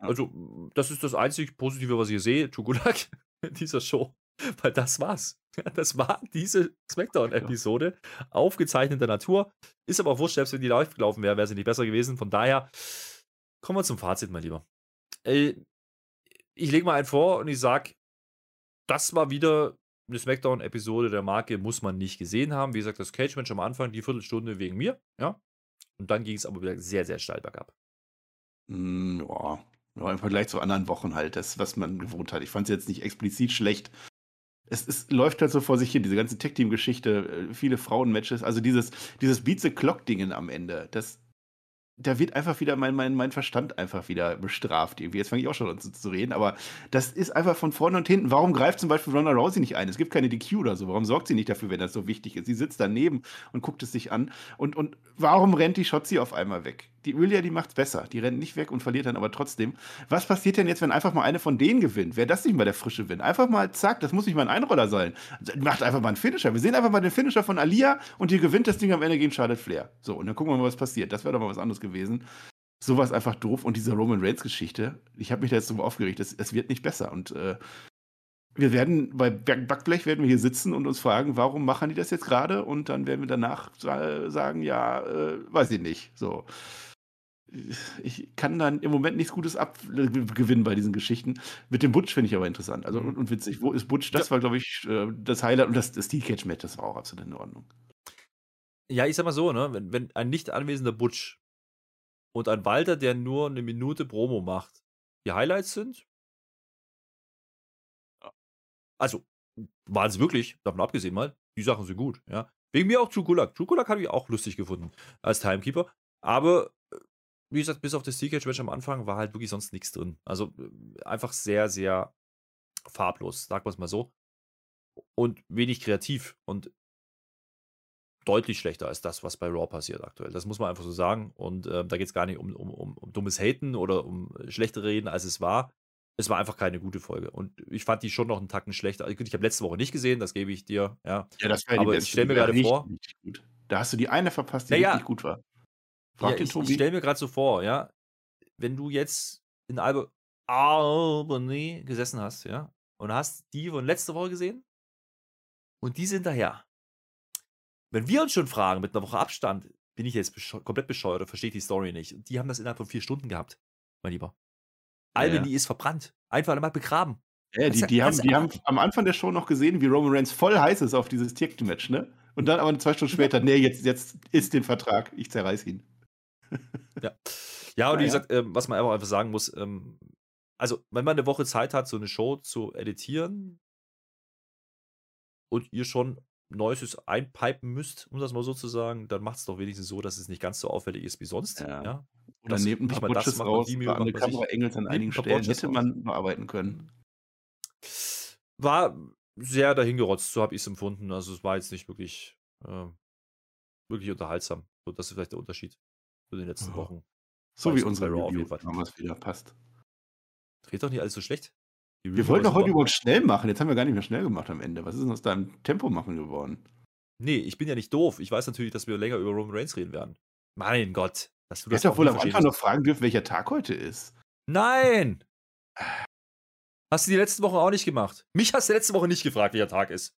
[SPEAKER 2] Also, das ist das einzig Positive, was ich sehe, Chugulak, [laughs] in dieser Show. Weil das war's. Das war diese Smackdown-Episode. Aufgezeichneter Natur. Ist aber auch wurscht, selbst wenn die live gelaufen wäre, wäre sie nicht besser gewesen. Von daher kommen wir zum Fazit, mein Lieber. Äh, ich lege mal einen vor und ich sage, das war wieder eine Smackdown-Episode der Marke, muss man nicht gesehen haben. Wie gesagt, das Cage-Match am Anfang, die Viertelstunde wegen mir, ja. Und dann ging es aber wieder sehr, sehr steil bergab.
[SPEAKER 3] Mm, ja. im Vergleich zu anderen Wochen halt, das, was man gewohnt hat. Ich fand es jetzt nicht explizit schlecht. Es, es, läuft halt so vor sich hin, diese ganze Tech-Team-Geschichte, äh, viele Frauen-Matches, also dieses, dieses Beat-the-Clock-Dingen am Ende, das, da wird einfach wieder mein, mein, mein Verstand einfach wieder bestraft. Irgendwie. Jetzt fange ich auch schon an zu, zu, reden, aber das ist einfach von vorne und hinten. Warum greift zum Beispiel Ronda Rousey nicht ein? Es gibt keine DQ oder so. Warum sorgt sie nicht dafür, wenn das so wichtig ist? Sie sitzt daneben und guckt es sich an. Und, und warum rennt die Shotzi auf einmal weg? Die Julia, die macht's besser. Die rennt nicht weg und verliert dann aber trotzdem. Was passiert denn jetzt, wenn einfach mal eine von denen gewinnt? Wäre das nicht mal der frische Win? Einfach mal, zack, das muss nicht mal ein Einroller sein. Macht einfach mal einen Finisher. Wir sehen einfach mal den Finisher von Alia und die gewinnt das Ding am Ende gegen Charlotte Flair. So, und dann gucken wir mal, was passiert. Das wäre doch mal was anderes gewesen. Sowas einfach doof. Und diese Roman Reigns-Geschichte, ich habe mich da jetzt so aufgeregt, es wird nicht besser. Und äh, wir werden bei Backblech werden wir hier sitzen und uns fragen, warum machen die das jetzt gerade? Und dann werden wir danach sagen, ja, äh, weiß ich nicht. So. Ich kann dann im Moment nichts Gutes abgewinnen bei diesen Geschichten. Mit dem Butch finde ich aber interessant. Also und, und, witzig. Wo ist Butch? Das war, glaube ich, äh, das Highlight und das, das Steel Cage Match, das war auch absolut in Ordnung.
[SPEAKER 2] Ja, ich sag mal so, ne, wenn, wenn ein nicht anwesender Butch und ein Walter, der nur eine Minute Promo macht, die Highlights sind, also, waren es wirklich, davon abgesehen mal, die Sachen sind gut, ja. Wegen mir auch. True Gulag habe ich auch lustig gefunden als Timekeeper. Aber, wie gesagt, bis auf das Steel Match am Anfang war halt wirklich sonst nichts drin. Also äh, einfach sehr, sehr farblos, sagen wir es mal so. Und wenig kreativ und deutlich schlechter als das, was bei Raw passiert aktuell. Das muss man einfach so sagen. Und äh, da geht es gar nicht um, um, um, um dummes Haten oder um schlechte Reden, als es war es war einfach keine gute Folge. Und ich fand die schon noch einen Tacken schlechter. Ich habe letzte Woche nicht gesehen, das gebe ich dir. Ja,
[SPEAKER 3] ja das war
[SPEAKER 2] Aber ich stelle mir gerade vor.
[SPEAKER 3] Da hast du die eine verpasst, die
[SPEAKER 2] naja,
[SPEAKER 3] richtig gut war.
[SPEAKER 2] Frag ja, den ich, Tobi. Ich stelle mir gerade so vor, ja, wenn du jetzt in Alba Albany gesessen hast, ja, und hast die von letzter Woche gesehen und die sind daher. Wenn wir uns schon fragen, mit einer Woche Abstand, bin ich jetzt bescheu komplett bescheuert oder verstehe die Story nicht. Und die haben das innerhalb von vier Stunden gehabt, mein Lieber. Albany ja. ist verbrannt. Einfach einmal begraben.
[SPEAKER 3] Ja, die, die, haben, die haben am Anfang der Show noch gesehen, wie Roman Reigns voll heiß ist auf dieses Tag-Match, ne? Und dann aber zwei Stunden später, nee, jetzt, jetzt ist den Vertrag, ich zerreiß ihn. [laughs]
[SPEAKER 2] ja. Ja, und wie gesagt, ähm, was man einfach sagen muss, ähm, also, wenn man eine Woche Zeit hat, so eine Show zu editieren und ihr schon Neues einpipen müsst, um das mal so zu sagen, dann macht es doch wenigstens so, dass es nicht ganz so auffällig ist wie sonst. Ja. ja?
[SPEAKER 3] Oder nehmt ein paar Butches raus, die mir eine Kamera Engels an einigen Stellen hätte man bearbeiten können.
[SPEAKER 2] War sehr dahingerotzt, so habe ich es empfunden. Also es war jetzt nicht wirklich, äh, wirklich unterhaltsam. So, das ist vielleicht der Unterschied zu den letzten. Wochen.
[SPEAKER 3] So wie unsere Raw Fall. Haben wieder passt.
[SPEAKER 2] Dreht doch nicht alles so schlecht.
[SPEAKER 3] Wir wollten doch heute überhaupt schnell machen. Jetzt haben wir gar nicht mehr schnell gemacht am Ende. Was ist denn aus deinem Tempo machen geworden?
[SPEAKER 2] Nee, ich bin ja nicht doof. Ich weiß natürlich, dass wir länger über Roman Reigns reden werden. Mein Gott.
[SPEAKER 3] Dass du das doch wohl am Anfang noch fragen dürfen, welcher Tag heute ist.
[SPEAKER 2] Nein! Hast du die letzte Woche auch nicht gemacht? Mich hast du letzte Woche nicht gefragt, welcher Tag ist.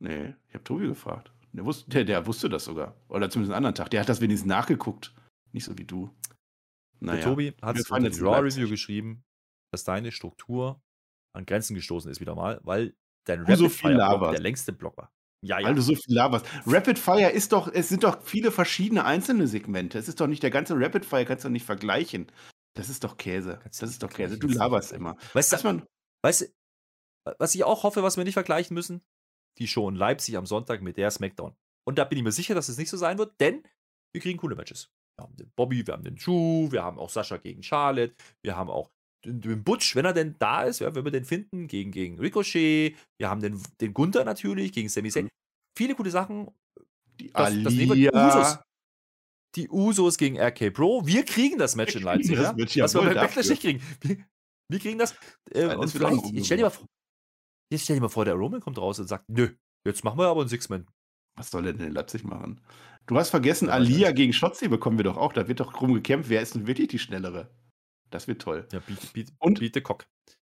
[SPEAKER 3] Nee, ich habe Tobi gefragt. Der wusste, der, der wusste das sogar. Oder zumindest einen anderen Tag. Der hat das wenigstens nachgeguckt. Nicht so wie du.
[SPEAKER 2] Naja. Der Tobi hat es in der Raw Review geschrieben, dass deine Struktur an Grenzen gestoßen ist wieder mal, weil dein
[SPEAKER 3] Rapid so Fire
[SPEAKER 2] der längste Block war.
[SPEAKER 3] Ja, ja. Weil du so viel laberst. Rapid Fire ist doch, es sind doch viele verschiedene einzelne Segmente. Es ist doch nicht der ganze Rapid Fire, kannst du nicht vergleichen. Das ist doch Käse. Das ist doch Käse. Du laberst immer.
[SPEAKER 2] Weißt du, man, weißt du, was ich auch hoffe, was wir nicht vergleichen müssen? Die Show in Leipzig am Sonntag mit der SmackDown. Und da bin ich mir sicher, dass es nicht so sein wird, denn wir kriegen coole Matches. Wir haben den Bobby, wir haben den Drew, wir haben auch Sascha gegen Charlotte, wir haben auch den Butch, wenn er denn da ist, ja, wenn wir den finden, gegen, gegen Ricochet. Wir haben den, den Gunther natürlich gegen Sami Zayn. Mhm. Viele gute Sachen.
[SPEAKER 3] Die das, Alia. Das die Usos.
[SPEAKER 2] Die Usos gegen RK Pro. Wir kriegen das Match in Leipzig. Das ja? Was wir bei Backlash nicht kriegen. Wir, wir kriegen das. Äh, ja, das stell, dir mal vor, jetzt stell dir mal vor, der Roman kommt raus und sagt, nö, jetzt machen wir aber einen Six-Man.
[SPEAKER 3] Was soll er denn in Leipzig machen? Du hast vergessen, ja, Alia gegen Schotzi bekommen wir doch auch. Da wird doch drum gekämpft, wer ist denn wirklich die schnellere? Das wird toll.
[SPEAKER 2] Ja, biete, biete,
[SPEAKER 3] und
[SPEAKER 2] biete Cock.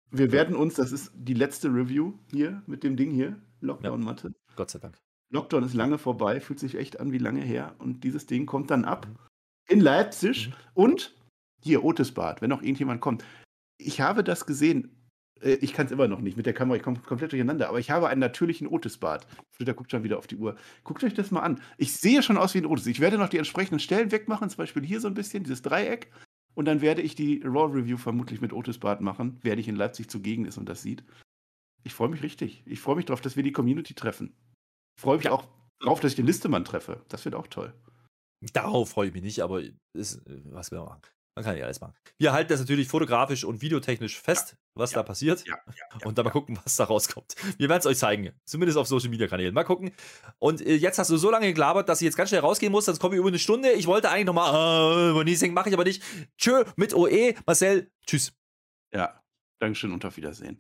[SPEAKER 3] Wir werden uns, das ist die letzte Review hier mit dem Ding hier, Lockdown-Matte.
[SPEAKER 2] Ja, Gott sei Dank.
[SPEAKER 3] Lockdown ist lange vorbei, fühlt sich echt an wie lange her. Und dieses Ding kommt dann ab mhm. in Leipzig. Mhm. Und hier, Otisbad, wenn noch irgendjemand kommt. Ich habe das gesehen. Äh, ich kann es immer noch nicht mit der Kamera, ich komme komplett durcheinander, aber ich habe einen natürlichen Otisbad. Flitter guckt schon wieder auf die Uhr. Guckt euch das mal an. Ich sehe schon aus wie ein Otis. Ich werde noch die entsprechenden Stellen wegmachen, zum Beispiel hier so ein bisschen, dieses Dreieck. Und dann werde ich die Raw Review vermutlich mit Otis Bart machen, wer ich in Leipzig zugegen ist und das sieht. Ich freue mich richtig. Ich freue mich darauf, dass wir die Community treffen. Ich freue mich auch darauf, dass ich den Listemann treffe. Das wird auch toll.
[SPEAKER 2] Darauf freue ich mich nicht, aber ist, was wir machen. Man kann ja alles machen. Wir halten das natürlich fotografisch und videotechnisch fest, ja, was ja, da passiert. Ja, und dann mal gucken, was da rauskommt. Wir werden es euch zeigen. Zumindest auf Social Media Kanälen. Mal gucken. Und äh, jetzt hast du so lange gelabert, dass ich jetzt ganz schnell rausgehen muss. Sonst komme ich über eine Stunde. Ich wollte eigentlich nochmal, äh, Monising mache ich aber nicht. Tschö mit OE. Marcel, tschüss.
[SPEAKER 3] Ja, Dankeschön und auf Wiedersehen.